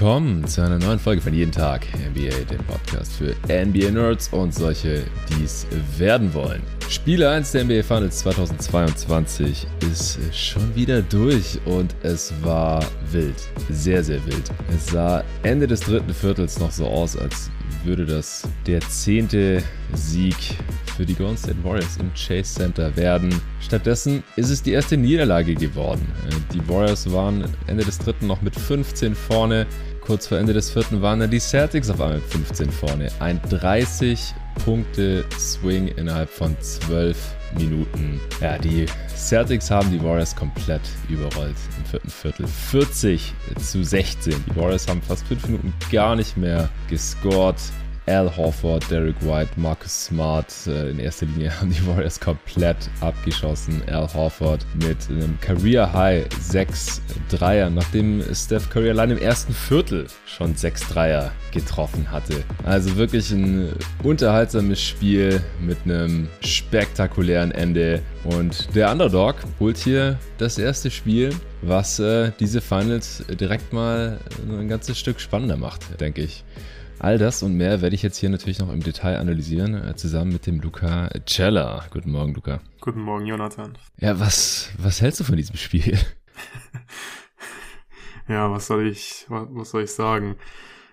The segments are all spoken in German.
willkommen zu einer neuen Folge von Jeden Tag NBA, dem Podcast für NBA-Nerds und solche, die es werden wollen. Spiel 1 der NBA Finals 2022 ist schon wieder durch und es war wild. Sehr, sehr wild. Es sah Ende des dritten Viertels noch so aus, als würde das der zehnte Sieg für die Golden State Warriors im Chase Center werden. Stattdessen ist es die erste Niederlage geworden. Die Warriors waren Ende des dritten noch mit 15 vorne. Kurz vor Ende des vierten waren dann die Celtics auf einmal mit 15 vorne. Ein 30 Punkte Swing innerhalb von 12 Minuten. Ja, die Celtics haben die Warriors komplett überrollt im vierten Viertel. 40 zu 16. Die Warriors haben fast 5 Minuten gar nicht mehr gescored. Al Horford, Derek White, Marcus Smart äh, in erster Linie haben die Warriors komplett abgeschossen. Al Horford mit einem Career High 6 Dreier, nachdem Steph Curry allein im ersten Viertel schon 6 Dreier getroffen hatte. Also wirklich ein unterhaltsames Spiel mit einem spektakulären Ende. Und der Underdog holt hier das erste Spiel, was äh, diese Finals direkt mal ein ganzes Stück spannender macht, denke ich. All das und mehr werde ich jetzt hier natürlich noch im Detail analysieren, äh, zusammen mit dem Luca Cella. Guten Morgen, Luca. Guten Morgen, Jonathan. Ja, was, was hältst du von diesem Spiel? ja, was soll ich, was soll ich sagen?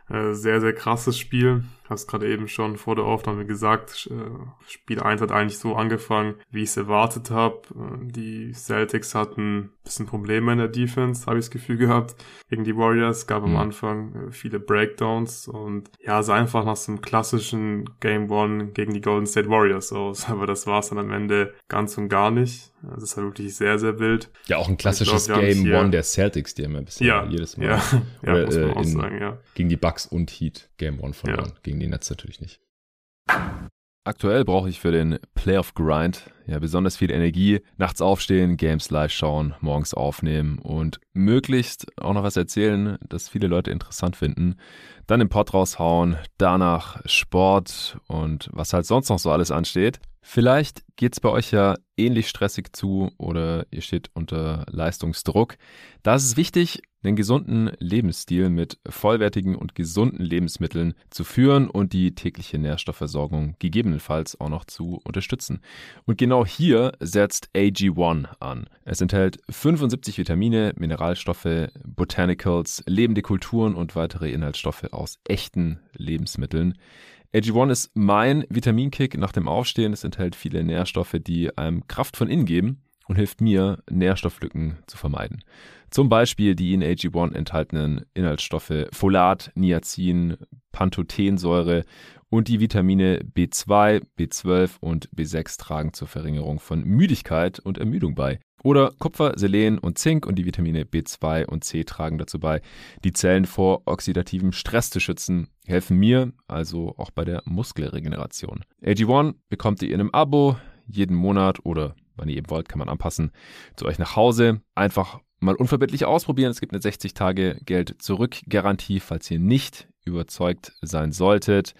Äh, sehr, sehr krasses Spiel hast gerade eben schon vor der Aufnahme gesagt, äh, Spiel 1 hat eigentlich so angefangen, wie ich es erwartet habe. Äh, die Celtics hatten ein bisschen Probleme in der Defense, habe ich das Gefühl gehabt, gegen die Warriors. Gab mhm. am Anfang äh, viele Breakdowns und ja, sah einfach nach so einem klassischen Game One gegen die Golden State Warriors aus. Aber das war es dann am Ende ganz und gar nicht. Das ist halt wirklich sehr, sehr wild. Ja, auch ein klassisches glaub, Game One der Celtics, die haben ja bisher ja, jedes Mal ja, ja, Oder, muss man auch in, sagen, ja. gegen die Bucks und Heat Game One verloren. Ja. Gegen die Nets natürlich nicht. Aktuell brauche ich für den Playoff Grind ja besonders viel Energie. Nachts aufstehen, Games live schauen, morgens aufnehmen und möglichst auch noch was erzählen, das viele Leute interessant finden. Dann den Pod raushauen, danach Sport und was halt sonst noch so alles ansteht. Vielleicht geht's bei euch ja ähnlich stressig zu oder ihr steht unter Leistungsdruck. Da ist es wichtig, einen gesunden Lebensstil mit vollwertigen und gesunden Lebensmitteln zu führen und die tägliche Nährstoffversorgung gegebenenfalls auch noch zu unterstützen. Und genau hier setzt AG1 an. Es enthält 75 Vitamine, Mineralstoffe, Botanicals, lebende Kulturen und weitere Inhaltsstoffe aus echten Lebensmitteln. AG1 ist mein Vitaminkick nach dem Aufstehen. Es enthält viele Nährstoffe, die einem Kraft von innen geben und hilft mir, Nährstofflücken zu vermeiden. Zum Beispiel die in AG1 enthaltenen Inhaltsstoffe Folat, Niacin, Pantothensäure und die Vitamine B2, B12 und B6 tragen zur Verringerung von Müdigkeit und Ermüdung bei. Oder Kupfer, Selen und Zink und die Vitamine B2 und C tragen dazu bei, die Zellen vor oxidativem Stress zu schützen, helfen mir also auch bei der Muskelregeneration. AG1 bekommt ihr in einem Abo jeden Monat oder wann ihr eben wollt, kann man anpassen, zu euch nach Hause. Einfach mal unverbindlich ausprobieren. Es gibt eine 60 Tage Geld zurück Garantie, falls ihr nicht überzeugt sein solltet.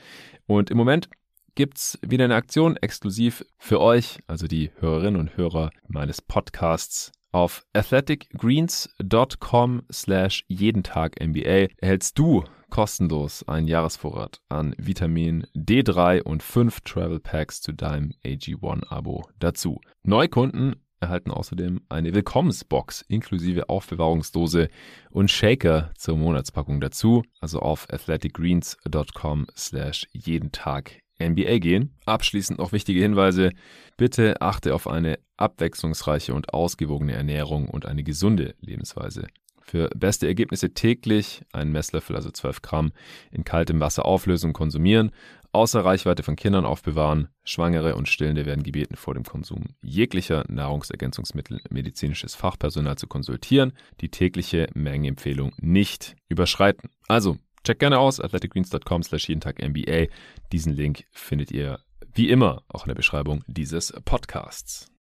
Und im Moment gibt's wieder eine Aktion exklusiv für euch, also die Hörerinnen und Hörer meines Podcasts. Auf athleticgreens.com slash jeden Tag NBA erhältst du kostenlos einen Jahresvorrat an Vitamin D3 und 5 Travel Packs zu deinem AG1-Abo dazu. Neukunden erhalten außerdem eine Willkommensbox inklusive Aufbewahrungsdose und Shaker zur Monatspackung dazu. Also auf athleticgreens.com slash jeden Tag NBA gehen. Abschließend noch wichtige Hinweise. Bitte achte auf eine abwechslungsreiche und ausgewogene Ernährung und eine gesunde Lebensweise. Für beste Ergebnisse täglich einen Messlöffel, also 12 Gramm, in kaltem Wasser auflösen und konsumieren außer Reichweite von Kindern aufbewahren. Schwangere und Stillende werden gebeten, vor dem Konsum jeglicher Nahrungsergänzungsmittel medizinisches Fachpersonal zu konsultieren, die tägliche Mengenempfehlung nicht überschreiten. Also, check gerne aus, athleticgreens.com slash jeden Tag NBA. Diesen Link findet ihr wie immer auch in der Beschreibung dieses Podcasts.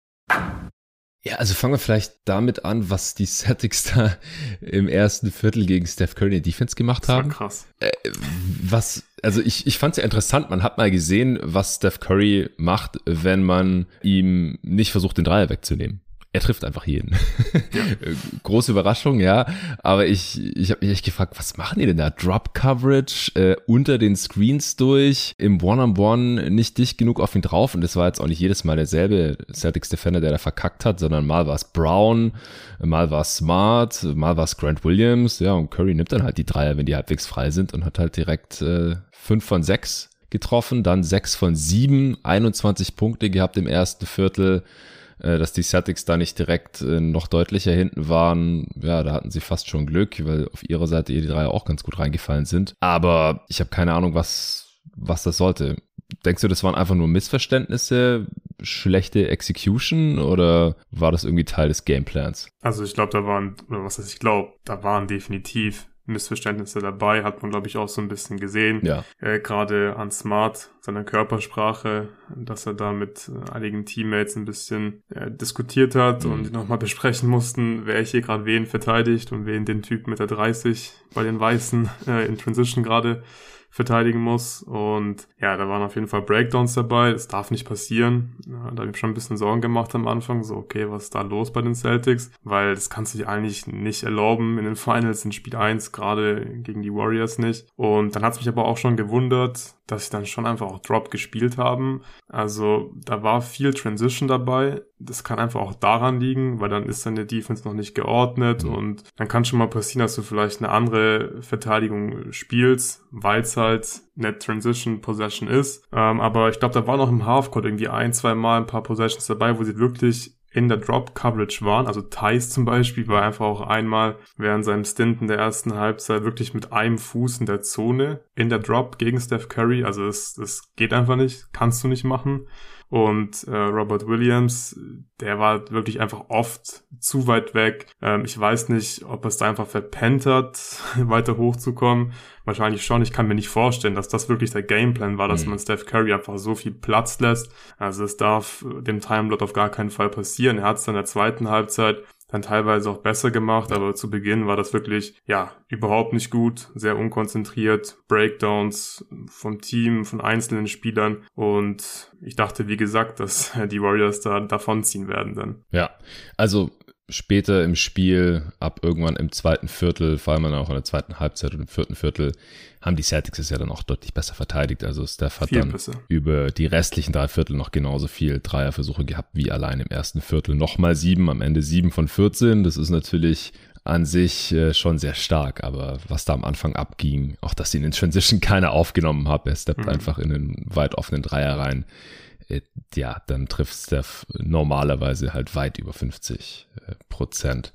Ja, also fangen wir vielleicht damit an, was die Celtics da im ersten Viertel gegen Steph Curry in der Defense gemacht haben. Das war krass. Äh, was, also ich, ich fand es ja interessant, man hat mal gesehen, was Steph Curry macht, wenn man ihm nicht versucht, den Dreier wegzunehmen. Er trifft einfach jeden. Ja. Große Überraschung, ja. Aber ich, ich habe mich echt gefragt, was machen die denn da? Drop Coverage äh, unter den Screens durch, im One-on-One -on -One nicht dicht genug auf ihn drauf. Und das war jetzt auch nicht jedes Mal derselbe Celtics Defender, der da verkackt hat, sondern mal war es Brown, mal war es Smart, mal war es Grant Williams. Ja, und Curry nimmt dann halt die Dreier, wenn die halbwegs frei sind und hat halt direkt äh, fünf von sechs getroffen, dann sechs von sieben, 21 Punkte gehabt im ersten Viertel äh, dass die Celtics da nicht direkt äh, noch deutlicher hinten waren, ja, da hatten sie fast schon Glück, weil auf ihrer Seite ihr die drei auch ganz gut reingefallen sind. Aber ich habe keine Ahnung, was, was das sollte. Denkst du, das waren einfach nur Missverständnisse, schlechte Execution oder war das irgendwie Teil des Gameplans? Also ich glaube, da waren, oder was heißt ich glaube, da waren definitiv Missverständnisse dabei, hat man, glaube ich, auch so ein bisschen gesehen. Ja. Äh, Gerade an Smart, seiner Körpersprache, dass er da mit äh, einigen Teammates ein bisschen äh, diskutiert hat mhm. und nochmal besprechen mussten, wer hier gerade wen verteidigt und wen den Typ mit der 30 bei den Weißen äh, in Transition gerade verteidigen muss. Und ja, da waren auf jeden Fall Breakdowns dabei. Das darf nicht passieren. Ja, da habe ich schon ein bisschen Sorgen gemacht am Anfang. So, okay, was ist da los bei den Celtics? Weil das kannst du dir eigentlich nicht erlauben in den Finals in Spiel 1, gerade gegen die Warriors nicht. Und dann hat es mich aber auch schon gewundert, dass sie dann schon einfach auch Drop gespielt haben. Also da war viel Transition dabei. Das kann einfach auch daran liegen, weil dann ist deine Defense noch nicht geordnet mhm. und dann kann schon mal passieren, dass du vielleicht eine andere Verteidigung spielst, weil es halt Net Transition Possession ist. Ähm, aber ich glaube, da war noch im Halfcourt irgendwie ein, zwei Mal ein paar Possessions dabei, wo sie wirklich in der Drop Coverage waren. Also Thais zum Beispiel war einfach auch einmal während seinem Stint in der ersten Halbzeit wirklich mit einem Fuß in der Zone in der Drop gegen Steph Curry. Also das, das geht einfach nicht, kannst du nicht machen. Und äh, Robert Williams, der war wirklich einfach oft zu weit weg. Ähm, ich weiß nicht, ob es da einfach verpennt hat, weiter hochzukommen. Wahrscheinlich schon. Ich kann mir nicht vorstellen, dass das wirklich der Gameplan war, dass mhm. man Steph Curry einfach so viel Platz lässt. Also es darf dem Timelot auf gar keinen Fall passieren. Er hat es dann in der zweiten Halbzeit dann teilweise auch besser gemacht, aber zu Beginn war das wirklich, ja, überhaupt nicht gut, sehr unkonzentriert, Breakdowns vom Team, von einzelnen Spielern und ich dachte, wie gesagt, dass die Warriors da davonziehen werden dann. Ja, also später im Spiel, ab irgendwann im zweiten Viertel, vor allem auch in der zweiten Halbzeit und im vierten Viertel, haben die Celtics es ja dann auch deutlich besser verteidigt. Also Steph hat viel dann besser. über die restlichen drei Viertel noch genauso viel Dreierversuche gehabt wie allein im ersten Viertel. Nochmal sieben, am Ende sieben von 14. Das ist natürlich an sich äh, schon sehr stark, aber was da am Anfang abging, auch dass ihn in Transition keiner aufgenommen hat, er steppt mhm. einfach in den weit offenen Dreier rein ja, dann trifft Steph normalerweise halt weit über 50 äh, Prozent.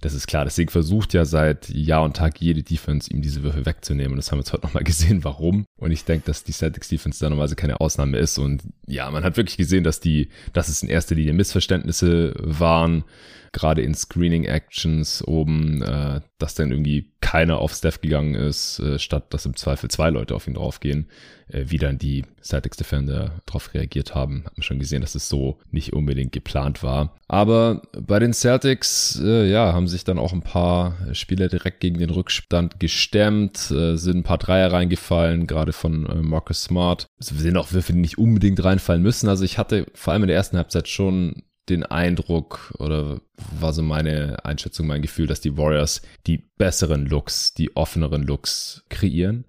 Das ist klar. Deswegen versucht ja seit Jahr und Tag jede Defense, ihm diese Würfe wegzunehmen. Und das haben wir jetzt heute nochmal gesehen, warum. Und ich denke, dass die Celtics Defense da normalerweise keine Ausnahme ist. Und ja, man hat wirklich gesehen, dass die, dass es in erster Linie Missverständnisse waren gerade in Screening-Actions oben, äh, dass dann irgendwie keiner auf Steph gegangen ist, äh, statt dass im Zweifel zwei Leute auf ihn draufgehen, äh, wie dann die Celtics Defender darauf reagiert haben. Hat man schon gesehen, dass es so nicht unbedingt geplant war. Aber bei den Celtics, äh, ja, haben sich dann auch ein paar Spieler direkt gegen den Rückstand gestemmt, äh, sind ein paar Dreier reingefallen, gerade von äh, Marcus Smart. Also wir sehen auch Würfe, die nicht unbedingt reinfallen müssen. Also ich hatte vor allem in der ersten Halbzeit schon den Eindruck oder war so meine Einschätzung, mein Gefühl, dass die Warriors die besseren Looks, die offeneren Looks kreieren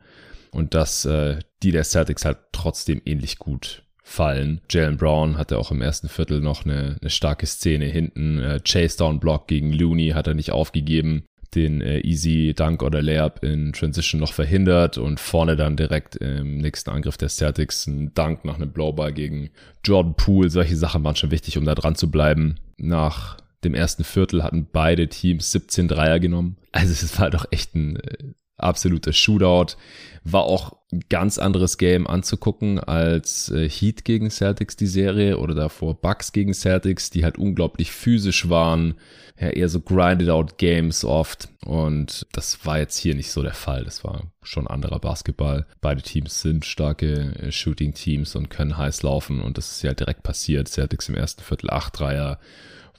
und dass äh, die der Celtics halt trotzdem ähnlich gut fallen. Jalen Brown hatte auch im ersten Viertel noch eine, eine starke Szene hinten. Äh, Chase Down Block gegen Looney hat er nicht aufgegeben den äh, Easy Dunk oder Layup in Transition noch verhindert und vorne dann direkt im nächsten Angriff der Celtics ein Dunk nach einem Blowball gegen Jordan Poole. Solche Sachen waren schon wichtig, um da dran zu bleiben. Nach dem ersten Viertel hatten beide Teams 17 Dreier genommen. Also es war doch echt ein äh, absoluter Shootout. War auch ein ganz anderes Game anzugucken als äh, Heat gegen Celtics die Serie oder davor Bucks gegen Celtics, die halt unglaublich physisch waren, ja eher so grinded out Games oft und das war jetzt hier nicht so der Fall. Das war schon anderer Basketball. Beide Teams sind starke äh, Shooting Teams und können heiß laufen und das ist ja direkt passiert. Celtics im ersten Viertel 8 Dreier,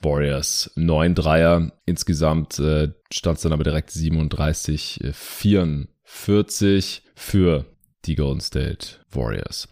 Warriors 9 Dreier. Insgesamt äh, stand es dann aber direkt 37, 44 für die Golden State Warriors.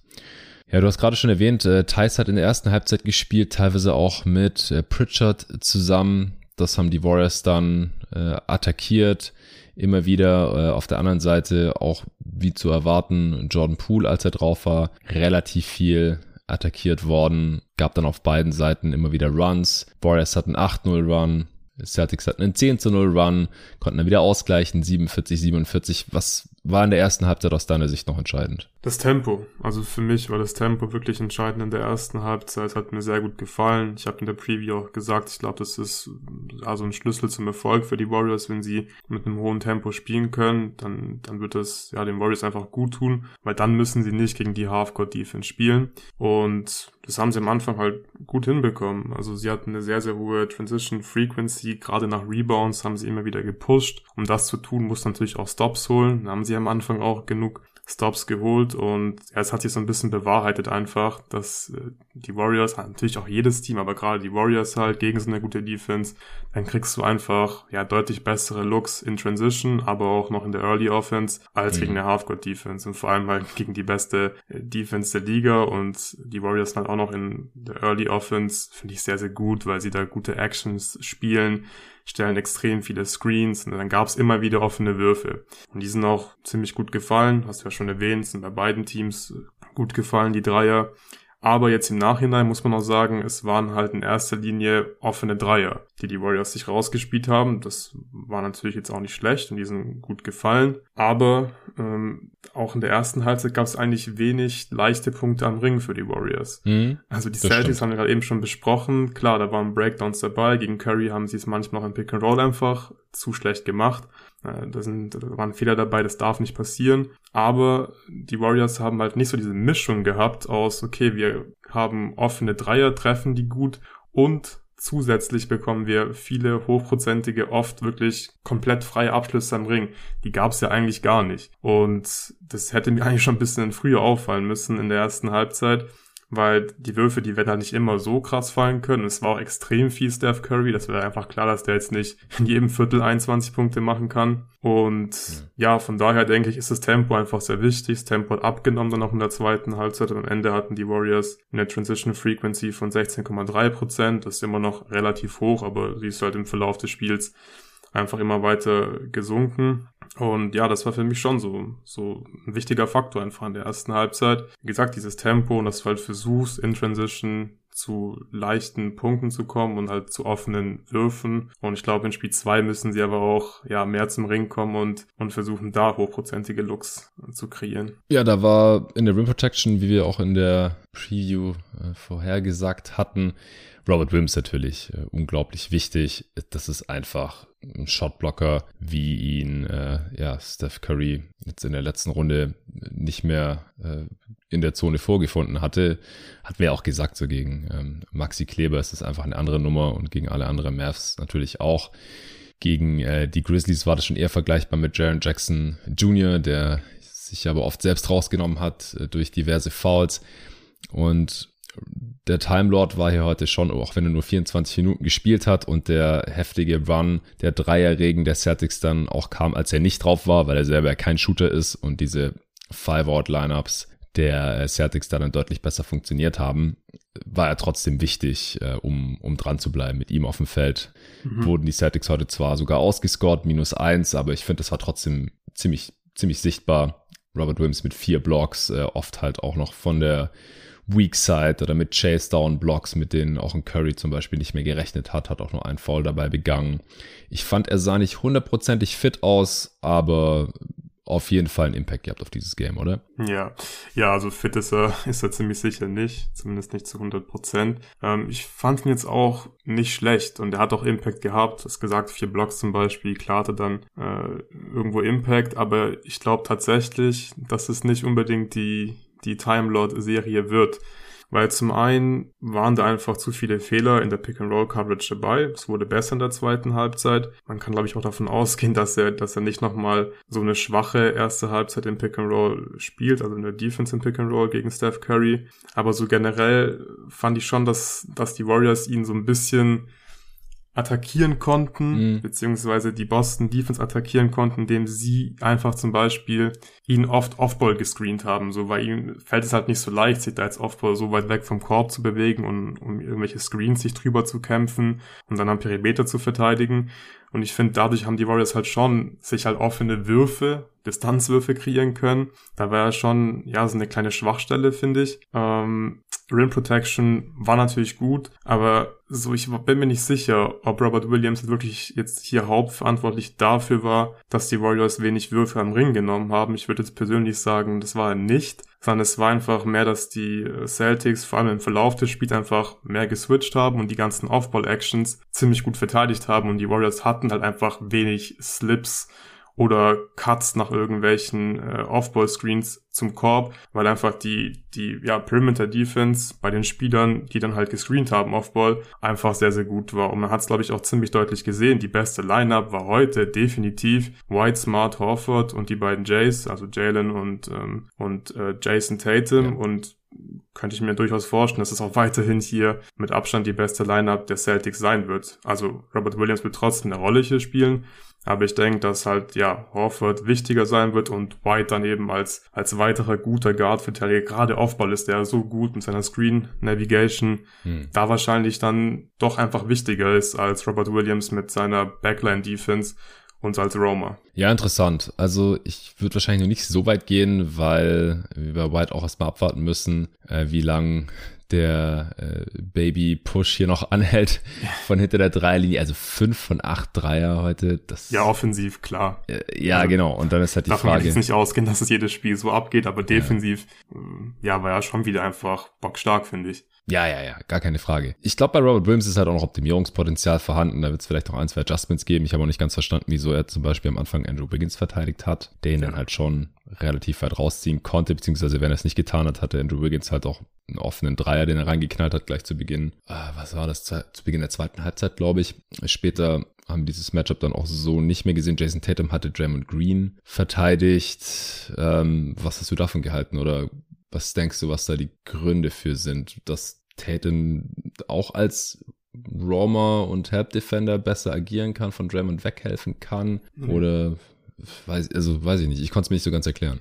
Ja, du hast gerade schon erwähnt, äh, Thais hat in der ersten Halbzeit gespielt, teilweise auch mit äh, Pritchard zusammen. Das haben die Warriors dann äh, attackiert. Immer wieder äh, auf der anderen Seite auch wie zu erwarten, Jordan Poole, als er drauf war, relativ viel attackiert worden. Gab dann auf beiden Seiten immer wieder Runs. Warriors hatten 8-0 Run. Celtics hatten einen 10 0 Run, konnten dann wieder ausgleichen, 47, 47. Was war in der ersten Halbzeit aus deiner Sicht noch entscheidend? Das Tempo. Also für mich war das Tempo wirklich entscheidend in der ersten Halbzeit. Hat mir sehr gut gefallen. Ich habe in der Preview auch gesagt, ich glaube, das ist also ein Schlüssel zum Erfolg für die Warriors, wenn sie mit einem hohen Tempo spielen können. Dann, dann wird das ja den Warriors einfach gut tun, weil dann müssen sie nicht gegen die Halfcourt-Defense spielen. Und das haben sie am Anfang halt gut hinbekommen. Also sie hatten eine sehr, sehr hohe Transition Frequency. Gerade nach Rebounds haben sie immer wieder gepusht. Um das zu tun, muss natürlich auch Stops holen. Da haben sie am Anfang auch genug Stops geholt und ja, es hat sich so ein bisschen bewahrheitet einfach, dass äh, die Warriors, natürlich auch jedes Team, aber gerade die Warriors halt gegen so eine gute Defense, dann kriegst du einfach ja deutlich bessere Looks in Transition, aber auch noch in der Early Offense als mhm. gegen eine Halfcourt Defense und vor allem halt gegen die beste äh, Defense der Liga und die Warriors halt auch noch in der Early Offense finde ich sehr, sehr gut, weil sie da gute Actions spielen stellen extrem viele Screens und dann gab es immer wieder offene Würfe. Und die sind auch ziemlich gut gefallen, hast du ja schon erwähnt, sind bei beiden Teams gut gefallen, die Dreier. Aber jetzt im Nachhinein muss man auch sagen, es waren halt in erster Linie offene Dreier, die die Warriors sich rausgespielt haben. Das war natürlich jetzt auch nicht schlecht und die sind gut gefallen. Aber ähm, auch in der ersten Halbzeit gab es eigentlich wenig leichte Punkte am Ring für die Warriors. Mhm, also die Celtics haben wir gerade eben schon besprochen. Klar, da waren Breakdowns dabei. Gegen Curry haben sie es manchmal auch im Pick and Roll einfach zu schlecht gemacht. Äh, da, sind, da waren Fehler dabei, das darf nicht passieren. Aber die Warriors haben halt nicht so diese Mischung gehabt aus, okay, wir haben offene Dreier, treffen die gut und zusätzlich bekommen wir viele hochprozentige, oft wirklich komplett freie Abschlüsse am Ring. Die gab es ja eigentlich gar nicht. Und das hätte mir eigentlich schon ein bisschen früher auffallen müssen in der ersten Halbzeit weil die Würfe, die werden halt nicht immer so krass fallen können. Es war auch extrem viel Steph Curry. Das wäre einfach klar, dass der jetzt nicht in jedem Viertel 21 Punkte machen kann. Und ja. ja, von daher denke ich, ist das Tempo einfach sehr wichtig. Das Tempo hat abgenommen dann auch in der zweiten Halbzeit und am Ende hatten die Warriors eine Transition Frequency von 16,3 Prozent. Das ist immer noch relativ hoch, aber sie ist halt im Verlauf des Spiels einfach immer weiter gesunken. Und ja, das war für mich schon so, so ein wichtiger Faktor einfach in der ersten Halbzeit. Wie gesagt, dieses Tempo und dass du halt versuchst, in Transition zu leichten Punkten zu kommen und halt zu offenen Würfen. Und ich glaube, in Spiel 2 müssen sie aber auch ja mehr zum Ring kommen und, und versuchen, da hochprozentige Looks zu kreieren. Ja, da war in der Rim Protection, wie wir auch in der Preview äh, vorhergesagt hatten, Robert Williams natürlich äh, unglaublich wichtig. Das ist einfach ein Shotblocker, wie ihn äh, ja Steph Curry jetzt in der letzten Runde nicht mehr äh, in der Zone vorgefunden hatte. Hat mir auch gesagt, so gegen ähm, Maxi Kleber ist es einfach eine andere Nummer und gegen alle anderen Mavs natürlich auch. Gegen äh, die Grizzlies war das schon eher vergleichbar mit Jaron Jackson Jr., der sich aber oft selbst rausgenommen hat äh, durch diverse Fouls. Und der Time Lord war hier heute schon, auch wenn er nur 24 Minuten gespielt hat und der heftige Run, der Dreierregen der Celtics dann auch kam, als er nicht drauf war, weil er selber kein Shooter ist und diese Five-Out-Lineups der Celtics da dann deutlich besser funktioniert haben, war er trotzdem wichtig, äh, um, um dran zu bleiben mit ihm auf dem Feld. Mhm. Wurden die Celtics heute zwar sogar ausgescored, minus eins, aber ich finde, das war trotzdem ziemlich, ziemlich sichtbar. Robert Williams mit vier Blocks, äh, oft halt auch noch von der Weak Side oder mit Chase Down Blocks, mit denen auch ein Curry zum Beispiel nicht mehr gerechnet hat, hat auch nur einen Foul dabei begangen. Ich fand, er sah nicht hundertprozentig fit aus, aber auf jeden Fall einen Impact gehabt auf dieses Game, oder? Ja, ja, also fit ist er, ist er ziemlich sicher nicht, zumindest nicht zu 100 Prozent. Ähm, ich fand ihn jetzt auch nicht schlecht und er hat auch Impact gehabt. Das gesagt, vier Blocks zum Beispiel, klar hatte dann äh, irgendwo Impact, aber ich glaube tatsächlich, dass es nicht unbedingt die die Time Lord Serie wird. Weil zum einen waren da einfach zu viele Fehler in der Pick-and-Roll-Coverage dabei. Es wurde besser in der zweiten Halbzeit. Man kann, glaube ich, auch davon ausgehen, dass er, dass er nicht nochmal so eine schwache erste Halbzeit im Pick-and-Roll spielt, also in der Defense im Pick-and-Roll gegen Steph Curry. Aber so generell fand ich schon, dass, dass die Warriors ihn so ein bisschen attackieren konnten, mhm. beziehungsweise die Boston Defense attackieren konnten, indem sie einfach zum Beispiel ihn oft Offball gescreent haben. So, weil ihm fällt es halt nicht so leicht, sich da als Offball so weit weg vom Korb zu bewegen und um irgendwelche Screens sich drüber zu kämpfen und dann am Perimeter zu verteidigen. Und ich finde, dadurch haben die Warriors halt schon sich halt offene Würfe, Distanzwürfe kreieren können. Da war ja schon, ja, so eine kleine Schwachstelle, finde ich. Ähm, Rim Protection war natürlich gut, aber so, ich bin mir nicht sicher, ob Robert Williams wirklich jetzt hier hauptverantwortlich dafür war, dass die Warriors wenig Würfe am Ring genommen haben. Ich würde jetzt persönlich sagen, das war er nicht, sondern es war einfach mehr, dass die Celtics vor allem im Verlauf des Spiels einfach mehr geswitcht haben und die ganzen Off-Ball-Actions ziemlich gut verteidigt haben und die Warriors hatten halt einfach wenig Slips oder Cuts nach irgendwelchen äh, Off-Ball-Screens zum Korb, weil einfach die, die ja, Perimeter-Defense bei den Spielern, die dann halt gescreent haben Off-Ball, einfach sehr, sehr gut war. Und man hat es, glaube ich, auch ziemlich deutlich gesehen. Die beste Lineup war heute definitiv White, Smart, Horford und die beiden Jays, also Jalen und, ähm, und äh, Jason Tatum. Ja. Und könnte ich mir durchaus vorstellen, dass es auch weiterhin hier mit Abstand die beste Lineup der Celtics sein wird. Also Robert Williams wird trotzdem eine Rolle hier spielen, aber ich denke, dass halt, ja, Horford wichtiger sein wird und White dann eben als, als weiterer guter Guard-Verteidiger, gerade Aufball ist der so gut mit seiner Screen Navigation, hm. da wahrscheinlich dann doch einfach wichtiger ist als Robert Williams mit seiner Backline-Defense und als Roma. Ja, interessant. Also ich würde wahrscheinlich noch nicht so weit gehen, weil wir bei White auch erstmal abwarten müssen, äh, wie lang der äh, Baby-Push hier noch anhält von hinter der Dreierlinie. Also fünf von acht Dreier heute. Das, ja, offensiv, klar. Äh, ja, also, genau. Und dann ist halt die Davon Frage. Davon nicht ausgehen, dass es jedes Spiel so abgeht, aber defensiv, ja, äh, ja war ja schon wieder einfach bockstark, finde ich. Ja, ja, ja, gar keine Frage. Ich glaube, bei Robert Williams ist halt auch noch Optimierungspotenzial vorhanden. Da wird es vielleicht noch ein, zwei Adjustments geben. Ich habe auch nicht ganz verstanden, wieso er zum Beispiel am Anfang Andrew Wiggins verteidigt hat, der ihn ja. dann halt schon relativ weit rausziehen konnte, beziehungsweise wenn er es nicht getan hat, hatte Andrew Wiggins halt auch einen offenen Dreier, den er reingeknallt hat, gleich zu Beginn. Ah, was war das? Zu Beginn der zweiten Halbzeit, glaube ich. Später haben dieses Matchup dann auch so nicht mehr gesehen. Jason Tatum hatte Draymond Green verteidigt. Ähm, was hast du davon gehalten? Oder was denkst du, was da die Gründe für sind, dass Tatum auch als Roamer und Help Defender besser agieren kann, von Draymond weghelfen kann? Mhm. Oder weiß, also weiß ich nicht, ich konnte es mir nicht so ganz erklären.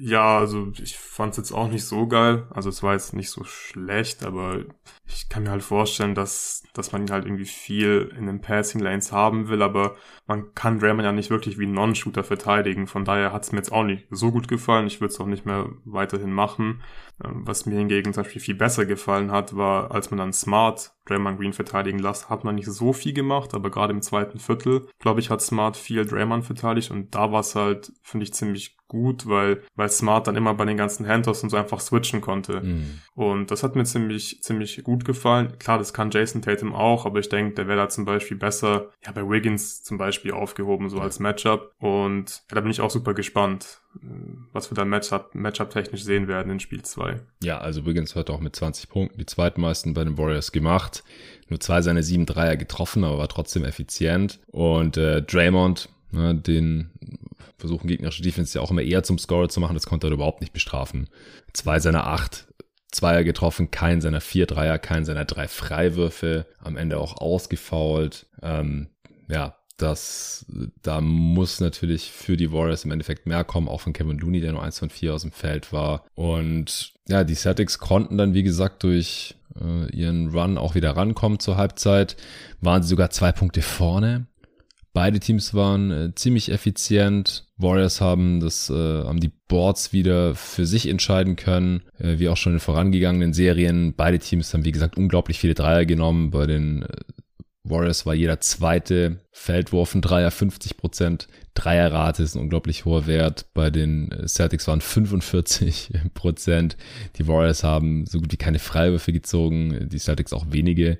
Ja, also ich fand es jetzt auch nicht so geil. Also es war jetzt nicht so schlecht, aber ich kann mir halt vorstellen, dass, dass man ihn halt irgendwie viel in den Passing Lanes haben will, aber man kann Draymond ja nicht wirklich wie ein Non-Shooter verteidigen. Von daher hat es mir jetzt auch nicht so gut gefallen. Ich würde es auch nicht mehr weiterhin machen. Ähm, was mir hingegen zum Beispiel viel besser gefallen hat, war, als man dann Smart Draymond Green verteidigen lässt, hat man nicht so viel gemacht, aber gerade im zweiten Viertel, glaube ich, hat Smart viel Draymond verteidigt und da war es halt, finde ich, ziemlich gut, weil, weil Smart dann immer bei den ganzen Handtoss und so einfach switchen konnte. Mhm. Und das hat mir ziemlich, ziemlich gut gefallen. Klar, das kann Jason Tatum auch, aber ich denke, der wäre da zum Beispiel besser, ja, bei Wiggins zum Beispiel aufgehoben, so als Matchup. Und ja, da bin ich auch super gespannt, äh, was wir dann Matchup, Matchup technisch sehen werden in Spiel 2. Ja, also Wiggins hat auch mit 20 Punkten die zweitmeisten bei den Warriors gemacht. Nur zwei seiner sieben Dreier getroffen, aber war trotzdem effizient. Und äh, Draymond, ne, den versuchen gegnerische Defense ja auch immer eher zum Scorer zu machen. Das konnte er überhaupt nicht bestrafen. Zwei seiner acht Zweier getroffen, kein seiner vier Dreier, kein seiner drei Freiwürfe, am Ende auch ausgefault. Ähm, ja, das, da muss natürlich für die Warriors im Endeffekt mehr kommen, auch von Kevin Looney, der nur eins von vier aus dem Feld war. Und ja, die Celtics konnten dann, wie gesagt, durch äh, ihren Run auch wieder rankommen zur Halbzeit, waren sie sogar zwei Punkte vorne. Beide Teams waren äh, ziemlich effizient. Warriors haben das, äh, haben die Boards wieder für sich entscheiden können, äh, wie auch schon in vorangegangenen Serien. Beide Teams haben, wie gesagt, unglaublich viele Dreier genommen. Bei den äh, Warriors war jeder zweite Feldwurf ein Dreier, 50 Prozent. Dreierrate ist ein unglaublich hoher Wert. Bei den äh, Celtics waren 45 Prozent. Die Warriors haben so gut wie keine Freiwürfe gezogen, die Celtics auch wenige.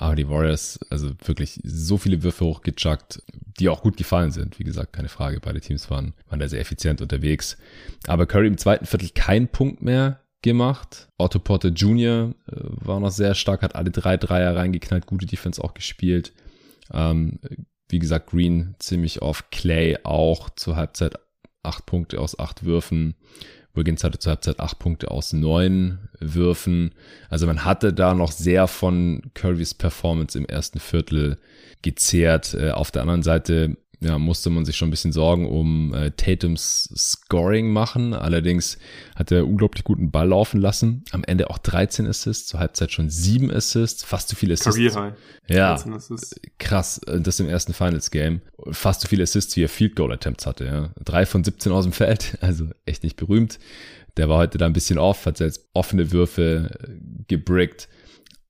Aber die Warriors, also wirklich so viele Würfe hochgechuckt, die auch gut gefallen sind. Wie gesagt, keine Frage. Beide Teams waren, waren da sehr effizient unterwegs. Aber Curry im zweiten Viertel kein Punkt mehr gemacht. Otto Porter Jr. Äh, war noch sehr stark, hat alle drei Dreier reingeknallt, gute Defense auch gespielt. Ähm, wie gesagt, Green ziemlich auf Clay auch zur Halbzeit acht Punkte aus acht Würfen. Wiggins hatte zur Halbzeit acht Punkte aus neun Würfen. Also man hatte da noch sehr von Currys Performance im ersten Viertel gezehrt. Äh, auf der anderen Seite ja, musste man sich schon ein bisschen Sorgen um äh, Tatums Scoring machen. Allerdings hat er unglaublich guten Ball laufen lassen. Am Ende auch 13 Assists, zur Halbzeit schon 7 Assists, fast zu viele Assists. Career High. Ja, krass. Äh, das im ersten Finals Game. Fast so viele Assists, wie er Field Goal Attempts hatte. Ja. Drei von 17 aus dem Feld, also echt nicht berühmt. Der war heute da ein bisschen off, hat selbst offene Würfe äh, gebrickt.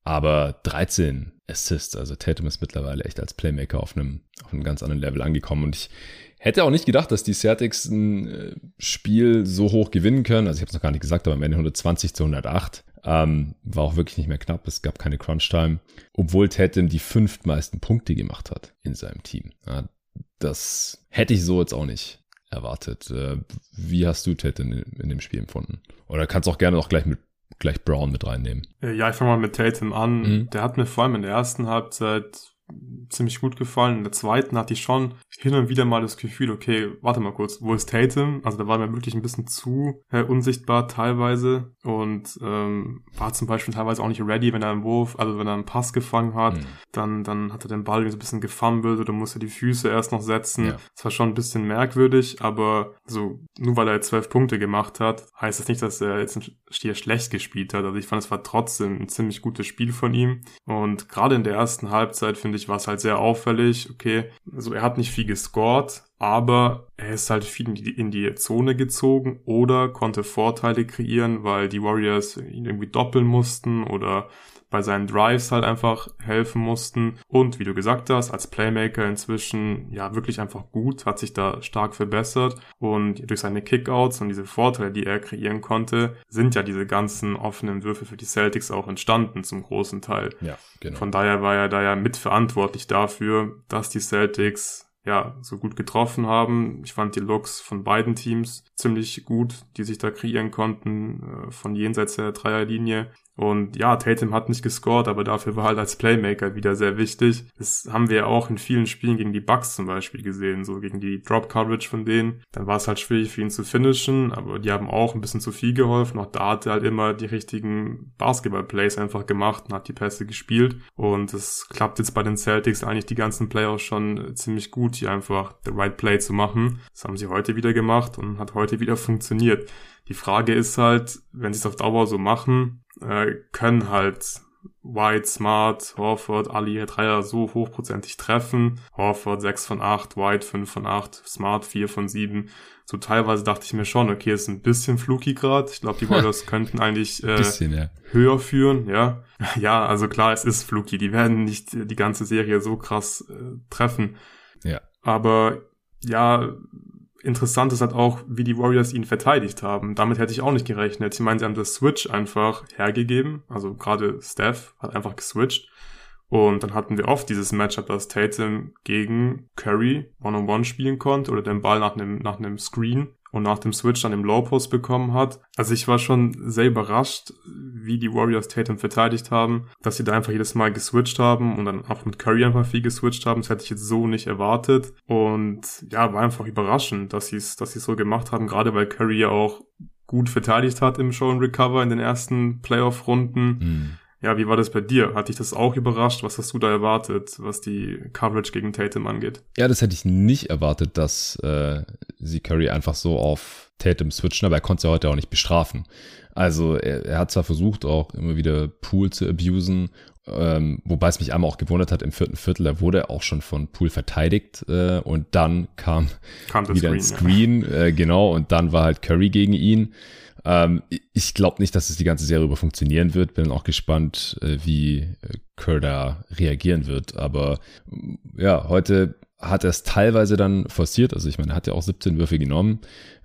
Aber 13 Assists, also Tatum ist mittlerweile echt als Playmaker auf einem, auf einem ganz anderen Level angekommen. Und ich hätte auch nicht gedacht, dass die Celtics ein äh, Spiel so hoch gewinnen können. Also ich habe es noch gar nicht gesagt, aber am Ende 120 zu 108. Ähm, war auch wirklich nicht mehr knapp. Es gab keine Crunch-Time. Obwohl Tatum die fünftmeisten Punkte gemacht hat in seinem Team. Ja, das hätte ich so jetzt auch nicht erwartet. Äh, wie hast du Tatum in, in dem Spiel empfunden? Oder kannst auch gerne auch gleich mit gleich Brown mit reinnehmen. Äh, ja, ich fange mal mit Tatum an. Mhm. Der hat mir vor allem in der ersten Halbzeit ziemlich gut gefallen. In der zweiten hatte ich schon hin und wieder mal das Gefühl, okay, warte mal kurz, wo ist Tatum? Also da war mir wirklich ein bisschen zu äh, unsichtbar teilweise und ähm, war zum Beispiel teilweise auch nicht ready, wenn er einen Wurf, also wenn er einen Pass gefangen hat, mhm. dann, dann hat er den Ball so ein bisschen gefummelt oder musste die Füße erst noch setzen. Ja. Das war schon ein bisschen merkwürdig, aber so, nur weil er zwölf Punkte gemacht hat, heißt das nicht, dass er jetzt hier schlecht gespielt hat. Also ich fand, es war trotzdem ein ziemlich gutes Spiel von ihm und gerade in der ersten Halbzeit, finde ich, war es halt sehr auffällig. Okay, also er hat nicht viel gescored, aber er ist halt viel in die, in die Zone gezogen oder konnte Vorteile kreieren, weil die Warriors ihn irgendwie doppeln mussten oder bei seinen Drives halt einfach helfen mussten. Und wie du gesagt hast, als Playmaker inzwischen ja wirklich einfach gut, hat sich da stark verbessert. Und durch seine Kickouts und diese Vorteile, die er kreieren konnte, sind ja diese ganzen offenen Würfe für die Celtics auch entstanden zum großen Teil. Ja, genau. Von daher war er da ja mitverantwortlich dafür, dass die Celtics ja, so gut getroffen haben. Ich fand die Looks von beiden Teams ziemlich gut, die sich da kreieren konnten, äh, von jenseits der Dreierlinie. Und ja, Tatum hat nicht gescored, aber dafür war halt als Playmaker wieder sehr wichtig. Das haben wir ja auch in vielen Spielen gegen die Bucks zum Beispiel gesehen, so gegen die Drop Coverage von denen. Dann war es halt schwierig für ihn zu finishen, aber die haben auch ein bisschen zu viel geholfen. Auch da hat er halt immer die richtigen Basketball-Plays einfach gemacht und hat die Pässe gespielt. Und es klappt jetzt bei den Celtics eigentlich die ganzen Playoffs schon ziemlich gut, hier einfach the right play zu machen. Das haben sie heute wieder gemacht und hat heute wieder funktioniert. Die Frage ist halt, wenn sie es auf Dauer so machen, äh, können halt White, Smart, Horford alle ihre Dreier so hochprozentig treffen. Horford 6 von 8, White 5 von 8, Smart 4 von 7. So teilweise dachte ich mir schon, okay, ist ein bisschen fluky gerade. Ich glaube, die Warriors könnten eigentlich äh, bisschen, ja. höher führen, ja. ja, also klar, es ist fluky. Die werden nicht die ganze Serie so krass äh, treffen. Ja. Aber ja, interessant ist halt auch, wie die Warriors ihn verteidigt haben. Damit hätte ich auch nicht gerechnet. Ich meine, sie haben das Switch einfach hergegeben. Also gerade Steph hat einfach geswitcht. Und dann hatten wir oft dieses Matchup, dass Tatum gegen Curry One-on-One spielen konnte oder den Ball nach einem, nach einem Screen und nach dem Switch dann im Low Post bekommen hat. Also ich war schon sehr überrascht, wie die Warriors Tatum verteidigt haben, dass sie da einfach jedes Mal geswitcht haben und dann auch mit Curry einfach viel geswitcht haben. Das hätte ich jetzt so nicht erwartet. Und ja, war einfach überraschend, dass sie es, dass sie es so gemacht haben, gerade weil Curry ja auch gut verteidigt hat im Show and Recover in den ersten Playoff-Runden. Mhm. Ja, wie war das bei dir? Hat dich das auch überrascht? Was hast du da erwartet, was die Coverage gegen Tatum angeht? Ja, das hätte ich nicht erwartet, dass äh, sie Curry einfach so auf Tatum switchen, aber er konnte es ja heute auch nicht bestrafen. Also er, er hat zwar versucht, auch immer wieder Pool zu abusen, ähm, wobei es mich einmal auch gewundert hat, im vierten Viertel, da wurde er auch schon von Pool verteidigt äh, und dann kam, kam wieder Screen, ein Screen, ja. äh, genau, und dann war halt Curry gegen ihn. Ähm, ich glaube nicht, dass es die ganze Serie über funktionieren wird. Bin auch gespannt, äh, wie äh, Kerr reagieren wird. Aber ja, heute hat er es teilweise dann forciert. Also ich meine, er hat ja auch 17 Würfe genommen.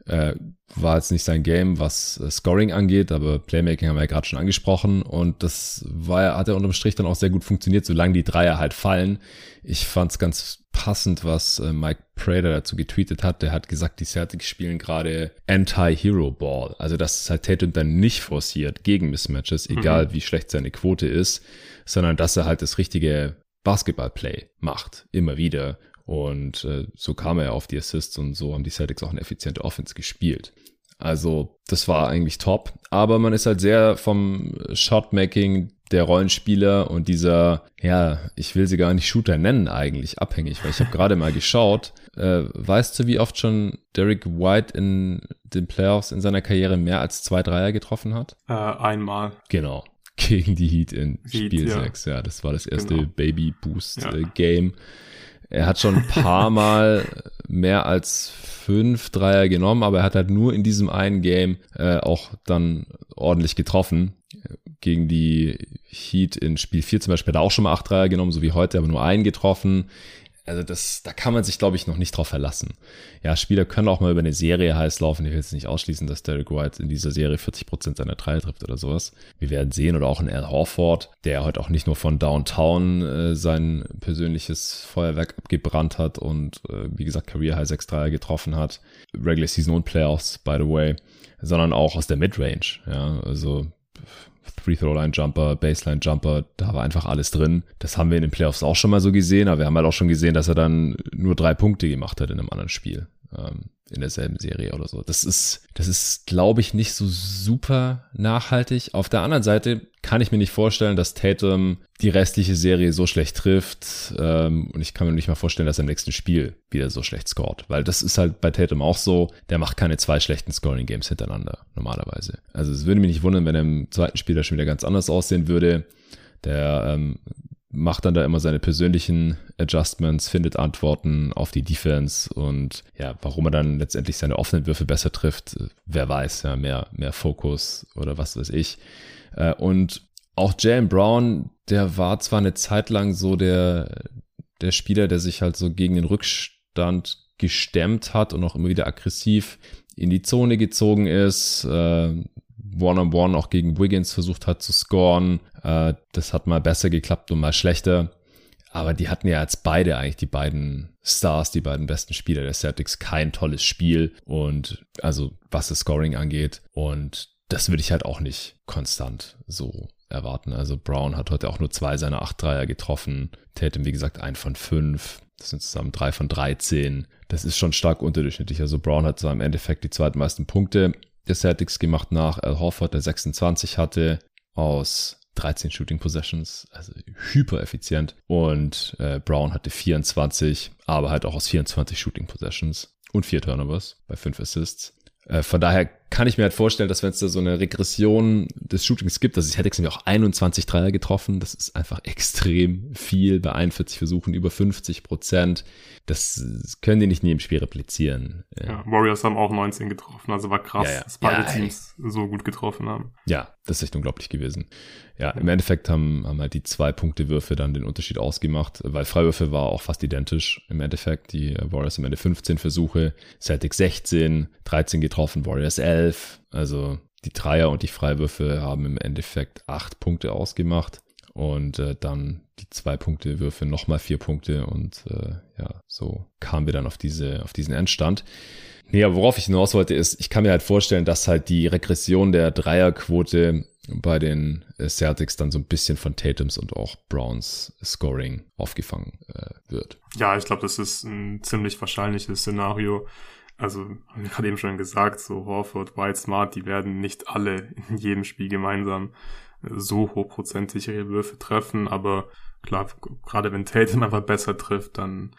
Äh, war jetzt nicht sein Game, was äh, Scoring angeht, aber Playmaking haben wir ja gerade schon angesprochen und das war, hat ja unterm Strich dann auch sehr gut funktioniert, solange die Dreier halt fallen. Ich fand es ganz passend, was äh, Mike Prater dazu getweetet hat. Der hat gesagt, die Celtics spielen gerade Anti-Hero Ball. Also dass es halt Tatum dann nicht forciert gegen Mismatches, egal mhm. wie schlecht seine Quote ist, sondern dass er halt das richtige Basketball-Play macht, immer wieder. Und äh, so kam er auf die Assists und so haben die Celtics auch eine effiziente Offense gespielt. Also das war eigentlich top. Aber man ist halt sehr vom Shotmaking der Rollenspieler und dieser, ja, ich will sie gar nicht Shooter nennen eigentlich, abhängig, weil ich habe gerade mal geschaut. Äh, weißt du, wie oft schon Derek White in den Playoffs in seiner Karriere mehr als zwei Dreier getroffen hat? Äh, einmal. Genau. Gegen die Heat in Heat, Spiel ja. 6. Ja, das war das erste genau. Baby Boost ja. Er hat schon ein paar Mal mehr als fünf Dreier genommen, aber er hat halt nur in diesem einen Game äh, auch dann ordentlich getroffen. Gegen die Heat in Spiel 4 zum Beispiel hat er auch schon mal acht Dreier genommen, so wie heute, aber nur einen getroffen. Also das, da kann man sich, glaube ich, noch nicht drauf verlassen. Ja, Spieler können auch mal über eine Serie heiß laufen. Ich will jetzt nicht ausschließen, dass Derek White in dieser Serie 40 Prozent seiner Dreier trifft oder sowas. Wir werden sehen. Oder auch ein Al Horford, der heute auch nicht nur von Downtown äh, sein persönliches Feuerwerk abgebrannt hat und, äh, wie gesagt, Career High 6 Dreier getroffen hat. Regular Season und Playoffs, by the way. Sondern auch aus der Midrange. Ja, also Free-Throw-Line-Jumper, Baseline-Jumper, da war einfach alles drin. Das haben wir in den Playoffs auch schon mal so gesehen, aber wir haben halt auch schon gesehen, dass er dann nur drei Punkte gemacht hat in einem anderen Spiel. Ähm, in derselben Serie oder so. Das ist, das ist, glaube ich, nicht so super nachhaltig. Auf der anderen Seite kann ich mir nicht vorstellen, dass Tatum die restliche Serie so schlecht trifft. Ähm, und ich kann mir nicht mal vorstellen, dass er im nächsten Spiel wieder so schlecht scored. Weil das ist halt bei Tatum auch so. Der macht keine zwei schlechten Scoring-Games hintereinander, normalerweise. Also es würde mich nicht wundern, wenn er im zweiten Spiel da schon wieder ganz anders aussehen würde. Der ähm, macht dann da immer seine persönlichen Adjustments, findet Antworten auf die Defense und ja, warum er dann letztendlich seine offenen Würfe besser trifft, wer weiß, ja, mehr, mehr Fokus oder was weiß ich. Äh, und auch Jalen Brown, der war zwar eine Zeit lang so der, der Spieler, der sich halt so gegen den Rückstand gestemmt hat und auch immer wieder aggressiv in die Zone gezogen ist, äh, One-on-One auch gegen Wiggins versucht hat zu scoren. Äh, das hat mal besser geklappt und mal schlechter. Aber die hatten ja jetzt beide eigentlich die beiden Stars, die beiden besten Spieler der Celtics, kein tolles Spiel und also was das Scoring angeht. Und das würde ich halt auch nicht konstant so erwarten. Also Brown hat heute auch nur zwei seiner acht Dreier getroffen. Tatum, wie gesagt, ein von fünf. Das sind zusammen drei von 13. Das ist schon stark unterdurchschnittlich. Also Brown hat zwar im Endeffekt die zweitmeisten Punkte der Celtics gemacht nach Al Horford, der 26 hatte, aus 13 Shooting Possessions, also hyper effizient. Und äh, Brown hatte 24, aber halt auch aus 24 Shooting Possessions und vier Turnovers bei fünf Assists. Äh, von daher kann ich mir halt vorstellen, dass wenn es da so eine Regression des Shootings gibt, dass ich hätte nämlich auch 21 Dreier getroffen. Das ist einfach extrem viel bei 41 Versuchen, über 50 Prozent. Das können die nicht nie im Spiel replizieren. Ja, Warriors haben auch 19 getroffen, also war krass, ja, ja. dass beide ja, Teams so gut getroffen haben. Ja, das ist echt unglaublich gewesen. Ja, im Endeffekt haben, haben halt die zwei Punkte Würfe dann den Unterschied ausgemacht, weil Freiwürfe war auch fast identisch im Endeffekt. Die Warriors am Ende 15 Versuche, Celtics 16, 13 getroffen, Warriors 11. Also die Dreier und die Freiwürfe haben im Endeffekt acht Punkte ausgemacht und äh, dann die zwei Punkte Würfe nochmal vier Punkte und äh, ja, so kamen wir dann auf diese, auf diesen Endstand. Nee, aber worauf ich hinaus wollte, ist, ich kann mir halt vorstellen, dass halt die Regression der Dreierquote bei den äh, Celtics dann so ein bisschen von Tatums und auch Browns Scoring aufgefangen äh, wird. Ja, ich glaube, das ist ein ziemlich wahrscheinliches Szenario. Also, habe ich gerade eben schon gesagt, so Horford, White, Smart, die werden nicht alle in jedem Spiel gemeinsam so hochprozentig ihre Würfe treffen, aber klar, gerade wenn Tatum einfach besser trifft, dann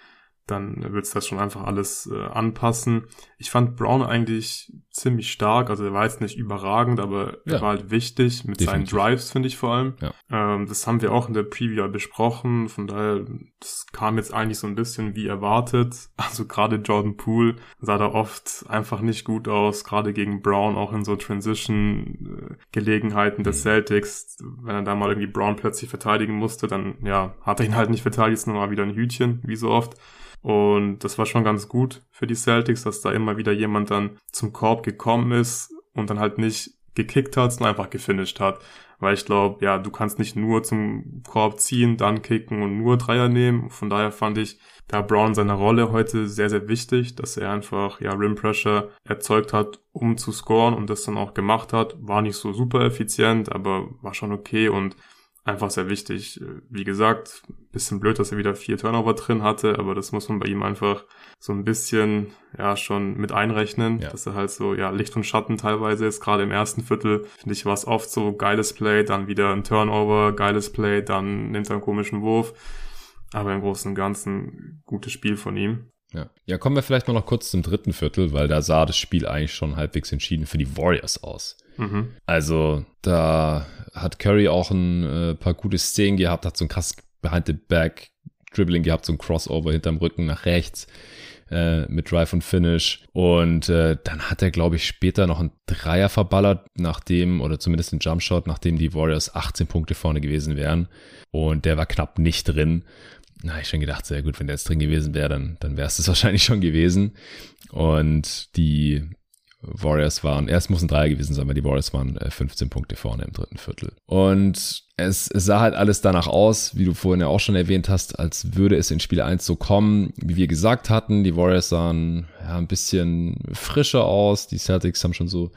dann wird's das schon einfach alles äh, anpassen. Ich fand Brown eigentlich ziemlich stark, also er war jetzt nicht überragend, aber ja. er war halt wichtig mit Definitiv. seinen Drives, finde ich vor allem. Ja. Ähm, das haben wir auch in der Preview besprochen, von daher, das kam jetzt eigentlich so ein bisschen wie erwartet. Also gerade Jordan Poole sah da oft einfach nicht gut aus, gerade gegen Brown, auch in so Transition-Gelegenheiten der mhm. Celtics. Wenn er da mal irgendwie Brown plötzlich verteidigen musste, dann ja, hat er ihn halt nicht verteidigt, ist nochmal wieder ein Hütchen, wie so oft. Und das war schon ganz gut für die Celtics, dass da immer wieder jemand dann zum Korb gekommen ist und dann halt nicht gekickt hat, sondern einfach gefinisht hat. Weil ich glaube, ja, du kannst nicht nur zum Korb ziehen, dann kicken und nur Dreier nehmen. Von daher fand ich da Brown seine Rolle heute sehr, sehr wichtig, dass er einfach, ja, Rim Pressure erzeugt hat, um zu scoren und das dann auch gemacht hat. War nicht so super effizient, aber war schon okay und einfach sehr wichtig. Wie gesagt, bisschen blöd, dass er wieder vier Turnover drin hatte, aber das muss man bei ihm einfach so ein bisschen ja schon mit einrechnen, ja. dass er halt so ja Licht und Schatten teilweise ist. Gerade im ersten Viertel finde ich war es oft so geiles Play, dann wieder ein Turnover, geiles Play, dann nimmt er einen komischen Wurf. Aber im Großen und Ganzen gutes Spiel von ihm. Ja. ja, kommen wir vielleicht mal noch kurz zum dritten Viertel, weil da sah das Spiel eigentlich schon halbwegs entschieden für die Warriors aus. Mhm. Also da hat Curry auch ein äh, paar gute Szenen gehabt, hat so ein krass behind the back Dribbling gehabt, so ein Crossover hinterm Rücken nach rechts äh, mit Drive und Finish. Und äh, dann hat er, glaube ich, später noch einen Dreier verballert, nachdem, oder zumindest einen Jumpshot, nachdem die Warriors 18 Punkte vorne gewesen wären. Und der war knapp nicht drin. Na, ich schon gedacht, sehr gut, wenn der jetzt drin gewesen wäre, dann, dann wäre es das wahrscheinlich schon gewesen. Und die Warriors waren, erst muss ein Dreier gewesen sein, weil die Warriors waren 15 äh, Punkte vorne im dritten Viertel. Und es, sah halt alles danach aus, wie du vorhin ja auch schon erwähnt hast, als würde es in Spiel 1 so kommen, wie wir gesagt hatten. Die Warriors sahen ja ein bisschen frischer aus. Die Celtics haben schon so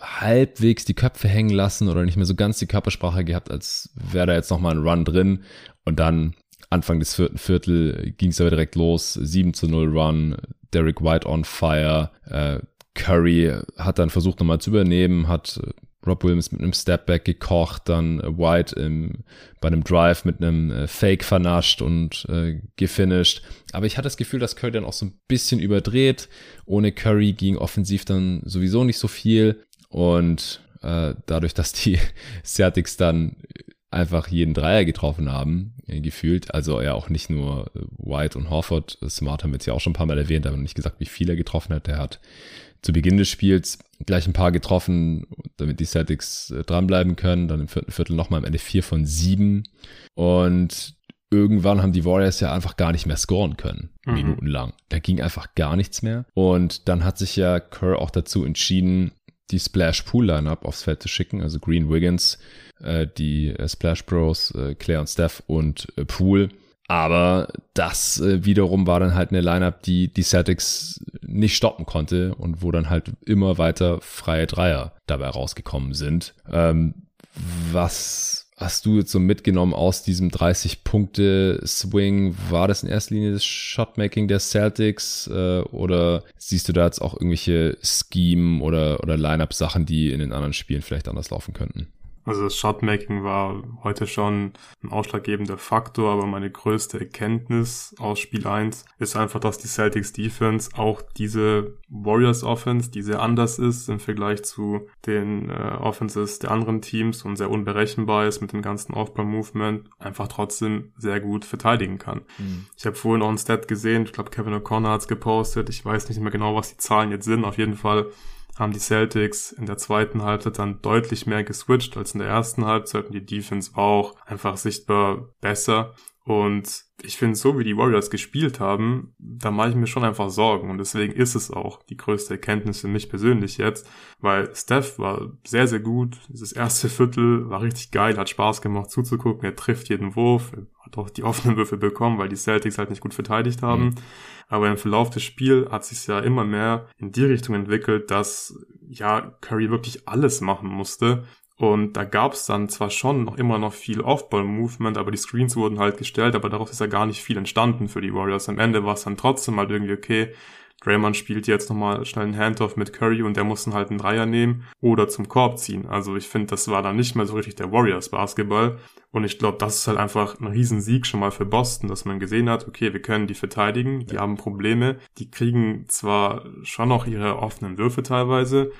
halbwegs die Köpfe hängen lassen oder nicht mehr so ganz die Körpersprache gehabt, als wäre da jetzt nochmal ein Run drin. Und dann Anfang des vierten Viertel ging es aber direkt los. 7 zu 0 Run, Derek White on fire. Äh, Curry hat dann versucht nochmal zu übernehmen, hat äh, Rob Williams mit einem Stepback gekocht, dann White im, bei einem Drive mit einem äh, Fake vernascht und äh, gefinisht. Aber ich hatte das Gefühl, dass Curry dann auch so ein bisschen überdreht. Ohne Curry ging offensiv dann sowieso nicht so viel. Und äh, dadurch, dass die Celtics dann einfach jeden Dreier getroffen haben, äh, gefühlt. Also ja auch nicht nur äh, White und Horford. Smart haben wir jetzt ja auch schon ein paar Mal erwähnt, aber nicht gesagt, wie viel er getroffen hat. Er hat zu Beginn des Spiels gleich ein paar getroffen, damit die Celtics äh, dranbleiben können. Dann im vierten Viertel nochmal am Ende vier von sieben. Und irgendwann haben die Warriors ja einfach gar nicht mehr scoren können, mhm. minutenlang. Da ging einfach gar nichts mehr. Und dann hat sich ja Kerr auch dazu entschieden, die Splash Pool Lineup aufs Feld zu schicken, also Green Wiggins, äh, die äh, Splash Bros, äh, Claire und Steph und äh, Pool. Aber das äh, wiederum war dann halt eine Lineup, die die Celtics nicht stoppen konnte und wo dann halt immer weiter freie Dreier dabei rausgekommen sind. Ähm, was hast du jetzt so mitgenommen aus diesem 30-Punkte-Swing? War das in erster Linie das Shotmaking der Celtics äh, oder siehst du da jetzt auch irgendwelche Scheme oder, oder Lineup-Sachen, die in den anderen Spielen vielleicht anders laufen könnten? Also das Shotmaking war heute schon ein ausschlaggebender Faktor, aber meine größte Erkenntnis aus Spiel 1 ist einfach, dass die Celtics Defense auch diese Warriors Offense, die sehr anders ist im Vergleich zu den äh, Offenses der anderen Teams und sehr unberechenbar ist mit dem ganzen Aufbau-Movement, einfach trotzdem sehr gut verteidigen kann. Mhm. Ich habe vorhin auch ein Stat gesehen, ich glaube Kevin O'Connor hat es gepostet, ich weiß nicht mehr genau, was die Zahlen jetzt sind, auf jeden Fall haben die Celtics in der zweiten Halbzeit dann deutlich mehr geswitcht als in der ersten Halbzeit und die Defense war auch einfach sichtbar besser. Und ich finde, so wie die Warriors gespielt haben, da mache ich mir schon einfach Sorgen. Und deswegen ist es auch die größte Erkenntnis für mich persönlich jetzt, weil Steph war sehr, sehr gut. Dieses erste Viertel war richtig geil, hat Spaß gemacht zuzugucken. Er trifft jeden Wurf, er hat auch die offenen Würfe bekommen, weil die Celtics halt nicht gut verteidigt haben. Mhm. Aber im Verlauf des Spiels hat sich ja immer mehr in die Richtung entwickelt, dass ja Curry wirklich alles machen musste und da gab es dann zwar schon noch immer noch viel Off-Ball-Movement, aber die Screens wurden halt gestellt, aber daraus ist ja gar nicht viel entstanden für die Warriors. Am Ende war es dann trotzdem halt irgendwie okay, Draymond spielt jetzt nochmal schnell einen Handoff mit Curry und der muss dann halt einen Dreier nehmen oder zum Korb ziehen. Also ich finde, das war dann nicht mehr so richtig der Warriors Basketball. Und ich glaube, das ist halt einfach ein Riesensieg schon mal für Boston, dass man gesehen hat, okay, wir können die verteidigen, die haben Probleme, die kriegen zwar schon noch ihre offenen Würfe teilweise,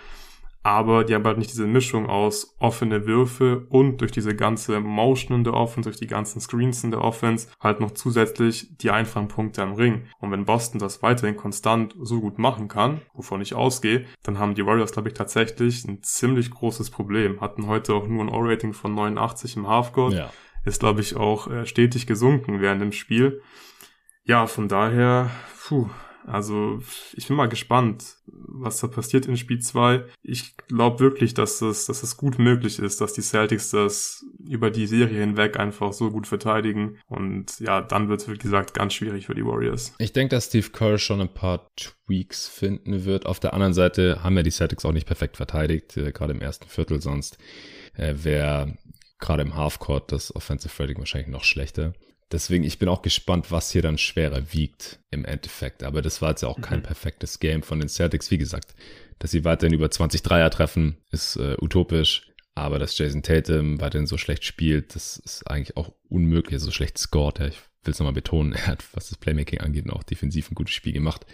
aber die haben halt nicht diese Mischung aus offene Würfe und durch diese ganze Motion in der Offense, durch die ganzen Screens in der Offense halt noch zusätzlich die einfachen Punkte am Ring. Und wenn Boston das weiterhin konstant so gut machen kann, wovon ich ausgehe, dann haben die Warriors, glaube ich, tatsächlich ein ziemlich großes Problem. Hatten heute auch nur ein O-Rating von 89 im Halfcourt. Ja. Ist, glaube ich, auch äh, stetig gesunken während dem Spiel. Ja, von daher, puh, also ich bin mal gespannt, was da passiert in Spiel 2. Ich glaube wirklich, dass es, dass es gut möglich ist, dass die Celtics das über die Serie hinweg einfach so gut verteidigen. Und ja, dann wird es, wie gesagt, ganz schwierig für die Warriors. Ich denke, dass Steve Kerr schon ein paar Tweaks finden wird. Auf der anderen Seite haben ja die Celtics auch nicht perfekt verteidigt, äh, gerade im ersten Viertel sonst. Äh, wäre gerade im Halfcourt das Offensive Rating wahrscheinlich noch schlechter. Deswegen, ich bin auch gespannt, was hier dann schwerer wiegt im Endeffekt. Aber das war jetzt ja auch kein mhm. perfektes Game von den Celtics. Wie gesagt, dass sie weiterhin über 20 Dreier treffen, ist äh, utopisch. Aber dass Jason Tatum weiterhin so schlecht spielt, das ist eigentlich auch unmöglich, so schlecht scored. Ja, ich will es nochmal betonen, er hat, was das Playmaking angeht, auch defensiv ein gutes Spiel gemacht.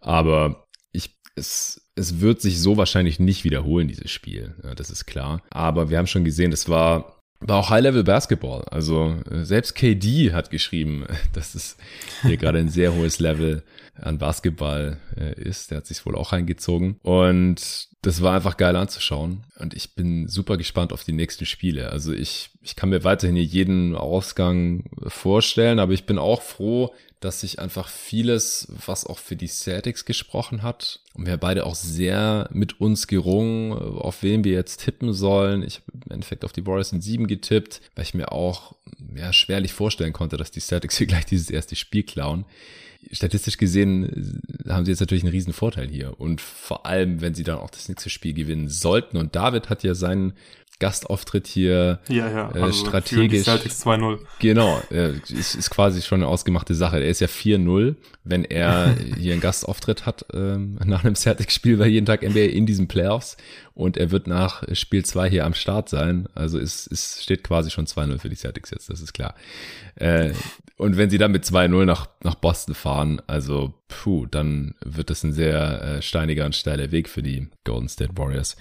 Aber ich, es, es wird sich so wahrscheinlich nicht wiederholen, dieses Spiel. Ja, das ist klar. Aber wir haben schon gesehen, es war war auch High-Level Basketball. Also äh, selbst KD hat geschrieben, dass es hier gerade ein sehr hohes Level an Basketball äh, ist. Der hat sich wohl auch reingezogen. Und das war einfach geil anzuschauen. Und ich bin super gespannt auf die nächsten Spiele. Also ich, ich kann mir weiterhin jeden Ausgang vorstellen, aber ich bin auch froh, dass sich einfach vieles, was auch für die Celtics gesprochen hat, und wir beide auch sehr mit uns gerungen, auf wen wir jetzt tippen sollen. Ich habe im Endeffekt auf die Warriors in sieben getippt, weil ich mir auch ja, schwerlich vorstellen konnte, dass die Celtics hier gleich dieses erste Spiel klauen. Statistisch gesehen haben sie jetzt natürlich einen riesen Vorteil hier. Und vor allem, wenn sie dann auch das nächste Spiel gewinnen sollten. Und David hat ja seinen Gastauftritt hier ja, ja. Äh, also strategisch. Celtics 2-0. Genau, äh, ist, ist quasi schon eine ausgemachte Sache. Er ist ja 4-0, wenn er hier einen Gastauftritt hat ähm, nach einem Celtics-Spiel bei jeden Tag NBA in diesen Playoffs und er wird nach Spiel 2 hier am Start sein. Also es, es steht quasi schon 2-0 für die Celtics jetzt, das ist klar. Äh, und wenn sie dann mit 2-0 nach, nach Boston fahren, also puh, dann wird das ein sehr äh, steiniger und steiler Weg für die Golden State Warriors.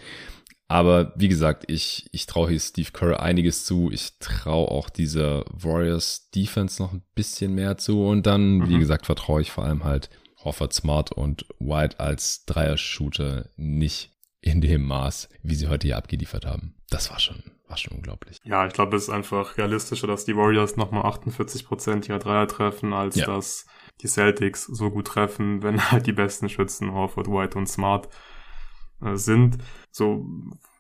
Aber wie gesagt, ich, ich traue hier Steve Kerr einiges zu. Ich traue auch dieser Warriors Defense noch ein bisschen mehr zu. Und dann, mhm. wie gesagt, vertraue ich vor allem halt Hoffert Smart und White als Dreier-Shooter nicht in dem Maß, wie sie heute hier abgeliefert haben. Das war schon, war schon unglaublich. Ja, ich glaube, es ist einfach realistischer, dass die Warriors nochmal 48 Prozent ihrer Dreier treffen, als ja. dass die Celtics so gut treffen, wenn halt die besten Schützen Horford, White und Smart sind. So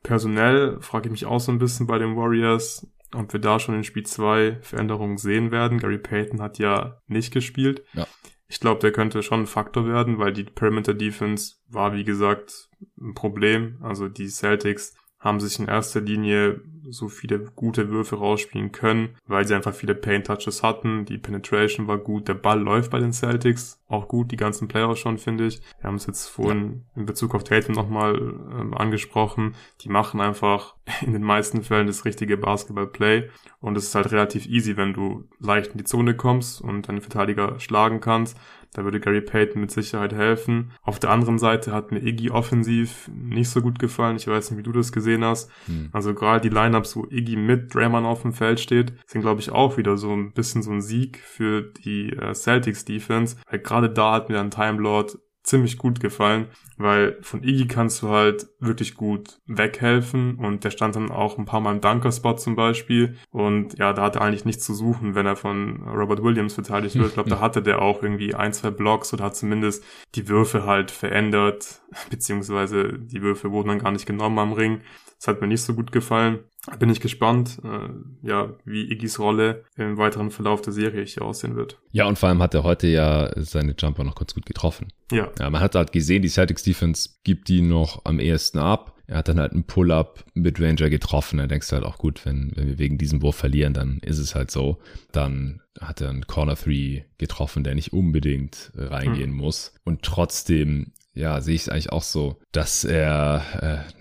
personell frage ich mich auch so ein bisschen bei den Warriors, ob wir da schon in Spiel 2 Veränderungen sehen werden. Gary Payton hat ja nicht gespielt. Ja. Ich glaube, der könnte schon ein Faktor werden, weil die Perimeter Defense war, wie gesagt, ein Problem. Also die Celtics haben sich in erster Linie so viele gute Würfe rausspielen können, weil sie einfach viele Paint Touches hatten. Die Penetration war gut, der Ball läuft bei den Celtics auch gut, die ganzen Player schon, finde ich. Wir haben es jetzt vorhin in Bezug auf Tatum nochmal ähm, angesprochen. Die machen einfach in den meisten Fällen das richtige Basketball-Play und es ist halt relativ easy, wenn du leicht in die Zone kommst und deinen Verteidiger schlagen kannst da würde Gary Payton mit Sicherheit helfen. Auf der anderen Seite hat mir Iggy offensiv nicht so gut gefallen. Ich weiß nicht, wie du das gesehen hast. Hm. Also gerade die Lineups, wo Iggy mit Draymond auf dem Feld steht, sind, glaube ich, auch wieder so ein bisschen so ein Sieg für die äh, Celtics Defense. Weil gerade da hat mir ein Time Lord ziemlich gut gefallen, weil von Iggy kannst du halt wirklich gut weghelfen und der stand dann auch ein paar Mal im Dunker-Spot zum Beispiel und ja, da hat er eigentlich nichts zu suchen, wenn er von Robert Williams verteidigt wird. Ich glaube, da hatte der auch irgendwie ein, zwei Blocks oder hat zumindest die Würfe halt verändert, beziehungsweise die Würfe wurden dann gar nicht genommen am Ring. Das hat mir nicht so gut gefallen. Bin ich gespannt, äh, ja, wie Iggys Rolle im weiteren Verlauf der Serie hier aussehen wird. Ja, und vor allem hat er heute ja seine Jumper noch kurz gut getroffen. Ja. ja man hat halt gesehen, die Celtics Defense gibt die noch am ehesten ab. Er hat dann halt einen Pull-up mit Ranger getroffen. Da denkst du halt auch gut, wenn, wenn wir wegen diesem Wurf verlieren, dann ist es halt so. Dann hat er einen Corner 3 getroffen, der nicht unbedingt reingehen hm. muss. Und trotzdem ja, sehe ich es eigentlich auch so, dass er äh,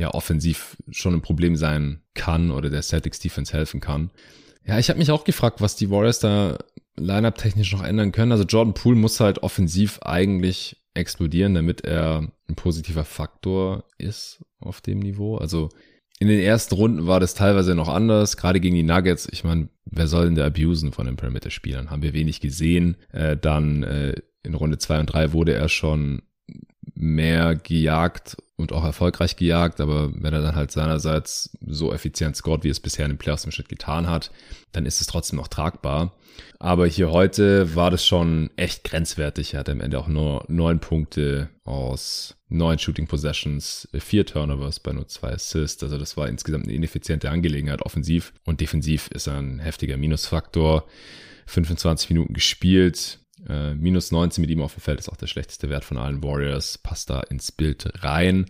ja offensiv schon ein Problem sein kann oder der Celtics Defense helfen kann. Ja, ich habe mich auch gefragt, was die Warriors da Lineup technisch noch ändern können. Also Jordan Poole muss halt offensiv eigentlich explodieren, damit er ein positiver Faktor ist auf dem Niveau. Also in den ersten Runden war das teilweise noch anders, gerade gegen die Nuggets. Ich meine, wer soll denn da abusen von den Perimeter-Spielern? Haben wir wenig gesehen. Äh, dann äh, in Runde zwei und drei wurde er schon mehr gejagt und auch erfolgreich gejagt, aber wenn er dann halt seinerseits so effizient scored, wie es bisher in den Playoffs im Schnitt getan hat, dann ist es trotzdem noch tragbar. Aber hier heute war das schon echt grenzwertig. Er hat am Ende auch nur neun Punkte aus neun Shooting Possessions, vier Turnovers bei nur zwei Assists. Also das war insgesamt eine ineffiziente Angelegenheit offensiv und defensiv ist ein heftiger Minusfaktor. 25 Minuten gespielt, äh, minus 19 mit ihm auf dem Feld ist auch der schlechteste Wert von allen Warriors. Passt da ins Bild rein.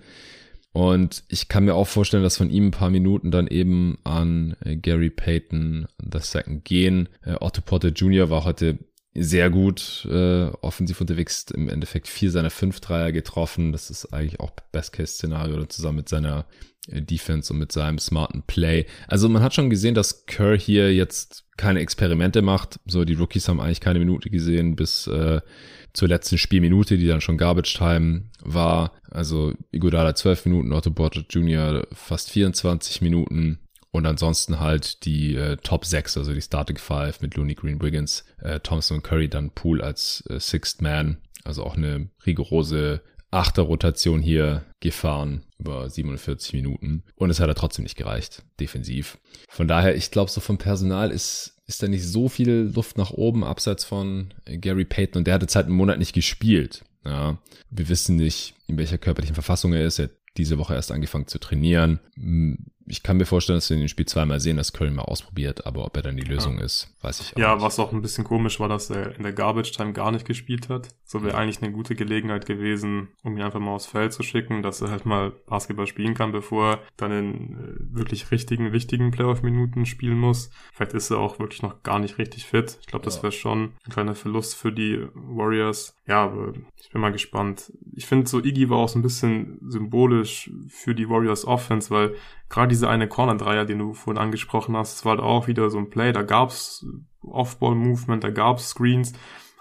Und ich kann mir auch vorstellen, dass von ihm ein paar Minuten dann eben an äh, Gary Payton II gehen. Äh, Otto Porter Jr. war heute sehr gut äh, offensiv unterwegs, im Endeffekt vier seiner fünf Dreier getroffen. Das ist eigentlich auch Best-Case-Szenario zusammen mit seiner äh, Defense und mit seinem smarten Play. Also man hat schon gesehen, dass Kerr hier jetzt keine Experimente macht. So, die Rookies haben eigentlich keine Minute gesehen bis äh, zur letzten Spielminute, die dann schon Garbage Time war. Also Iguodala 12 Minuten, Otto Porter Jr. fast 24 Minuten. Und ansonsten halt die äh, Top 6, also die Starting Five mit Looney Green Wiggins, äh, Thompson und Curry, dann Pool als äh, Sixth Man. Also auch eine rigorose Achter-Rotation hier gefahren über 47 Minuten. Und es hat er trotzdem nicht gereicht, defensiv. Von daher, ich glaube, so vom Personal ist, ist da nicht so viel Luft nach oben, abseits von Gary Payton. Und der hat jetzt halt einen Monat nicht gespielt. Ja, wir wissen nicht, in welcher körperlichen Verfassung er ist. Er hat diese Woche erst angefangen zu trainieren ich kann mir vorstellen, dass wir in dem Spiel zweimal sehen, dass Curry mal ausprobiert, aber ob er dann die Lösung ja. ist, weiß ich auch Ja, nicht. was auch ein bisschen komisch war, dass er in der Garbage Time gar nicht gespielt hat. So wäre eigentlich eine gute Gelegenheit gewesen, um ihn einfach mal aufs Feld zu schicken, dass er halt mal Basketball spielen kann, bevor er dann in äh, wirklich richtigen, wichtigen Playoff-Minuten spielen muss. Vielleicht ist er auch wirklich noch gar nicht richtig fit. Ich glaube, das wäre schon ein kleiner Verlust für die Warriors. Ja, ich bin mal gespannt. Ich finde, so Iggy war auch so ein bisschen symbolisch für die Warriors Offense, weil gerade diese eine Corner-Dreier, den du vorhin angesprochen hast, das war halt auch wieder so ein Play, da gab's Off-Ball-Movement, da gab's Screens,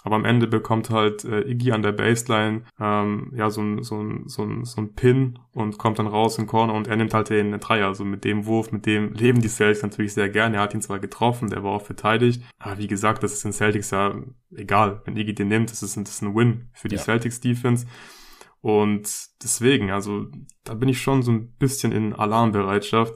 aber am Ende bekommt halt äh, Iggy an der Baseline ähm, ja so ein, so, ein, so, ein, so ein Pin und kommt dann raus in Corner und er nimmt halt den Dreier. Also mit dem Wurf, mit dem leben die Celtics natürlich sehr gern. Er hat ihn zwar getroffen, der war auch verteidigt, aber wie gesagt, das ist den Celtics ja egal. Wenn Iggy den nimmt, das ist, das ist ein Win für die ja. Celtics Defense. Und deswegen, also da bin ich schon so ein bisschen in Alarmbereitschaft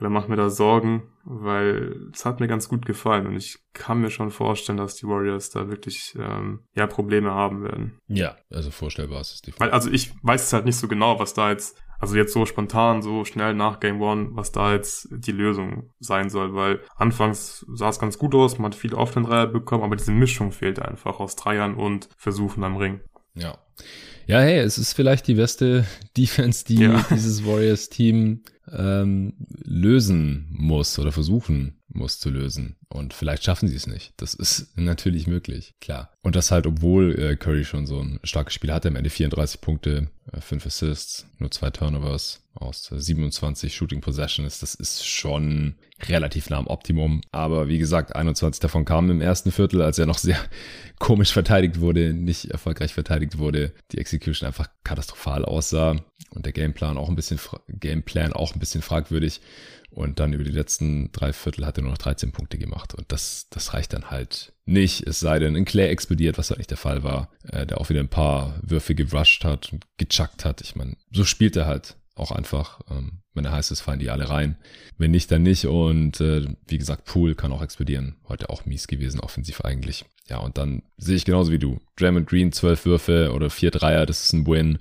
oder mache mir da Sorgen, weil es hat mir ganz gut gefallen und ich kann mir schon vorstellen, dass die Warriors da wirklich ähm, ja Probleme haben werden. Ja, also vorstellbar ist es definitiv. Weil, also ich weiß es halt nicht so genau, was da jetzt, also jetzt so spontan, so schnell nach Game One, was da jetzt die Lösung sein soll, weil anfangs sah es ganz gut aus, man hat viele offenen Dreier bekommen, aber diese Mischung fehlt einfach aus Dreiern und Versuchen am Ring. Ja. Ja, hey, es ist vielleicht die beste Defense, die ja. dieses Warriors-Team ähm, lösen muss oder versuchen muss zu lösen. Und vielleicht schaffen sie es nicht. Das ist natürlich möglich, klar. Und das halt, obwohl äh, Curry schon so ein starkes Spiel hatte, am Ende 34 Punkte, äh, 5 Assists, nur zwei Turnovers aus äh, 27 Shooting Possessions. Das ist schon relativ nah am Optimum. Aber wie gesagt, 21 davon kamen im ersten Viertel, als er noch sehr komisch verteidigt wurde, nicht erfolgreich verteidigt wurde, die Execution einfach katastrophal aussah und der Gameplan auch ein bisschen, Gameplan auch ein bisschen fragwürdig. Und dann über die letzten drei Viertel hat er nur noch 13 Punkte gemacht. Und das, das reicht dann halt nicht. Es sei denn, ein Clay explodiert, was halt nicht der Fall war. Äh, der auch wieder ein paar Würfe gerusht hat und gechuckt hat. Ich meine, so spielt er halt auch einfach. Ähm, wenn er heißt, es fallen die alle rein. Wenn nicht, dann nicht. Und äh, wie gesagt, Pool kann auch explodieren. Heute auch mies gewesen, offensiv eigentlich. Ja, und dann sehe ich genauso wie du. Draymond Green, zwölf Würfe oder vier Dreier, das ist ein Win.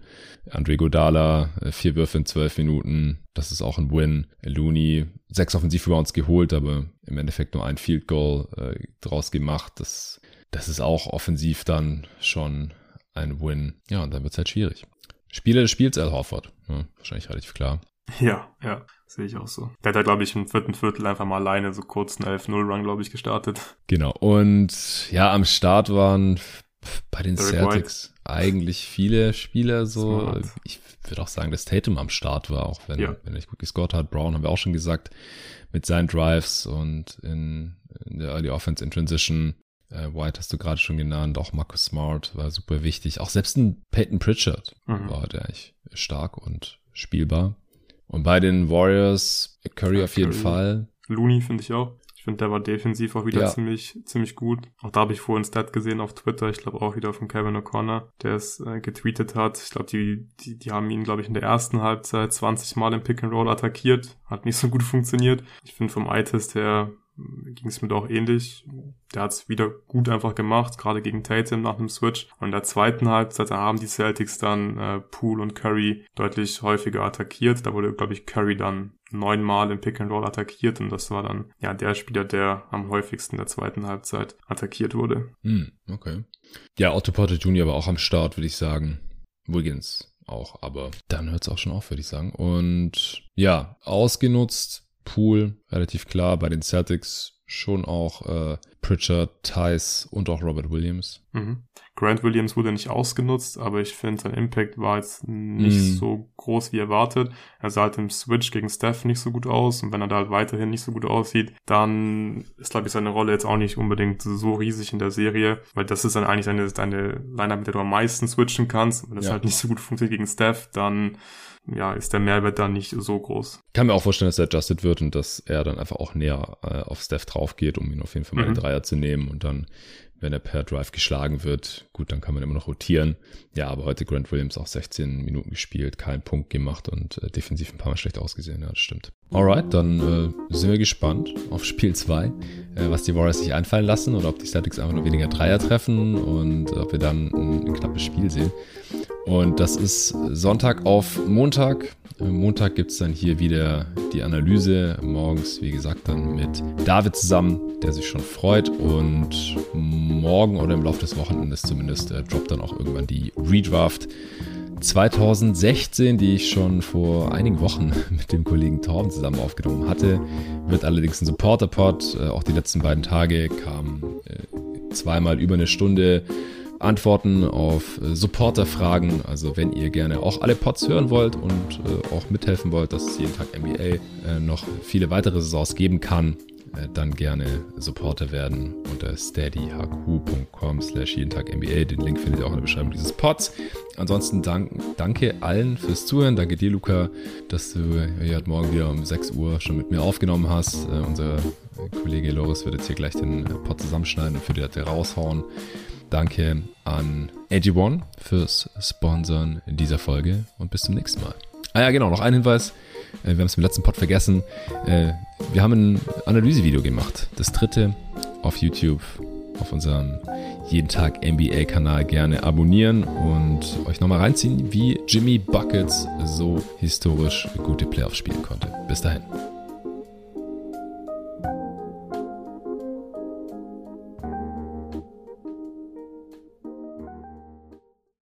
Andre Godala, äh, vier Würfe in zwölf Minuten, das ist auch ein Win. Looney, sechs Offensiv-Rebounds geholt, aber im Endeffekt nur ein Field Goal äh, draus gemacht. Das, das ist auch offensiv dann schon ein Win. Ja, und dann wird es halt schwierig. Spieler des Spiels, Al Horford. Ja, wahrscheinlich relativ klar. Ja, ja, sehe ich auch so. Der hat da, glaube ich, im vierten Viertel einfach mal alleine so kurz einen 11-0-Run, glaube ich, gestartet. Genau. Und ja, am Start waren bei den Derek Celtics White. eigentlich viele Spieler so. Smart. Ich würde auch sagen, dass Tatum am Start war, auch wenn, ja. wenn er nicht gut gescored hat. Brown haben wir auch schon gesagt, mit seinen Drives und in, in der Early Offense in Transition. Äh, White hast du gerade schon genannt, auch Marcus Smart war super wichtig. Auch selbst ein Peyton Pritchard mhm. war heute eigentlich stark und spielbar. Und bei den Warriors, Curry ja, auf jeden Curry. Fall. Looney finde ich auch. Ich finde, der war defensiv auch wieder ja. ziemlich, ziemlich gut. Auch da habe ich vorhin Stat gesehen auf Twitter. Ich glaube auch wieder von Kevin O'Connor, der es äh, getweetet hat. Ich glaube, die, die, die haben ihn, glaube ich, in der ersten Halbzeit 20 Mal im Pick and Roll attackiert. Hat nicht so gut funktioniert. Ich finde vom Eye-Test her ging es mir doch ähnlich. Der hat es wieder gut einfach gemacht, gerade gegen Tatum nach einem Switch. Und in der zweiten Halbzeit haben die Celtics dann äh, Poole und Curry deutlich häufiger attackiert. Da wurde, glaube ich, Curry dann neunmal im Pick and Roll attackiert und das war dann ja der Spieler, der am häufigsten in der zweiten Halbzeit attackiert wurde. Hm, okay. Ja, Otto Porter Jr. war auch am Start, würde ich sagen. Wiggins auch. Aber dann hört es auch schon auf, würde ich sagen. Und ja, ausgenutzt. Pool, relativ klar. Bei den Celtics schon auch äh, Pritchard, Tice und auch Robert Williams. Mhm. Grant Williams wurde nicht ausgenutzt, aber ich finde, sein Impact war jetzt nicht mhm. so groß wie erwartet. Er sah halt im Switch gegen Steph nicht so gut aus und wenn er da halt weiterhin nicht so gut aussieht, dann ist, glaube ich, seine Rolle jetzt auch nicht unbedingt so riesig in der Serie, weil das ist dann eigentlich deine, deine Line-Up, mit der du am meisten switchen kannst. Wenn das ja. halt nicht so gut funktioniert gegen Steph, dann ja, ist der Mehrwert dann nicht so groß. Ich kann mir auch vorstellen, dass er adjusted wird und dass er dann einfach auch näher äh, auf Steph drauf geht, um ihn auf jeden Fall mal mhm. den Dreier zu nehmen und dann wenn er per Drive geschlagen wird, gut, dann kann man immer noch rotieren. Ja, aber heute Grant Williams auch 16 Minuten gespielt, keinen Punkt gemacht und äh, defensiv ein paar Mal schlecht ausgesehen. Ja, das stimmt. Alright, dann äh, sind wir gespannt auf Spiel 2, äh, was die Warriors sich einfallen lassen oder ob die Celtics einfach nur weniger Dreier treffen und ob wir dann ein, ein knappes Spiel sehen. Und das ist Sonntag auf Montag. Montag gibt es dann hier wieder die Analyse. Morgens, wie gesagt, dann mit David zusammen, der sich schon freut. Und morgen oder im Laufe des Wochenendes zumindest äh, droppt dann auch irgendwann die Redraft 2016, die ich schon vor einigen Wochen mit dem Kollegen Torben zusammen aufgenommen hatte. Wird allerdings ein Supporter-Pod. Äh, auch die letzten beiden Tage kam äh, zweimal über eine Stunde Antworten auf äh, Supporter-Fragen. Also wenn ihr gerne auch alle Pods hören wollt und äh, auch mithelfen wollt, dass es jeden Tag NBA äh, noch viele weitere Saisons geben kann, äh, dann gerne Supporter werden unter steadyhq.com slash jeden Tag NBA. Den Link findet ihr auch in der Beschreibung dieses Pods. Ansonsten dank, danke allen fürs Zuhören. Danke dir, Luca, dass du hier heute Morgen wieder um 6 Uhr schon mit mir aufgenommen hast. Unser Kollege Loris wird jetzt hier gleich den Pod zusammenschneiden und für die heute raushauen. Danke an AG1 fürs Sponsoren dieser Folge und bis zum nächsten Mal. Ah ja, genau, noch ein Hinweis. Äh, wir haben es im letzten Pod vergessen. Äh, wir haben ein Analysevideo gemacht. Das dritte auf YouTube, auf unserem jeden Tag NBA-Kanal gerne abonnieren und euch nochmal reinziehen, wie Jimmy Buckets so historisch gute Playoffs spielen konnte. Bis dahin.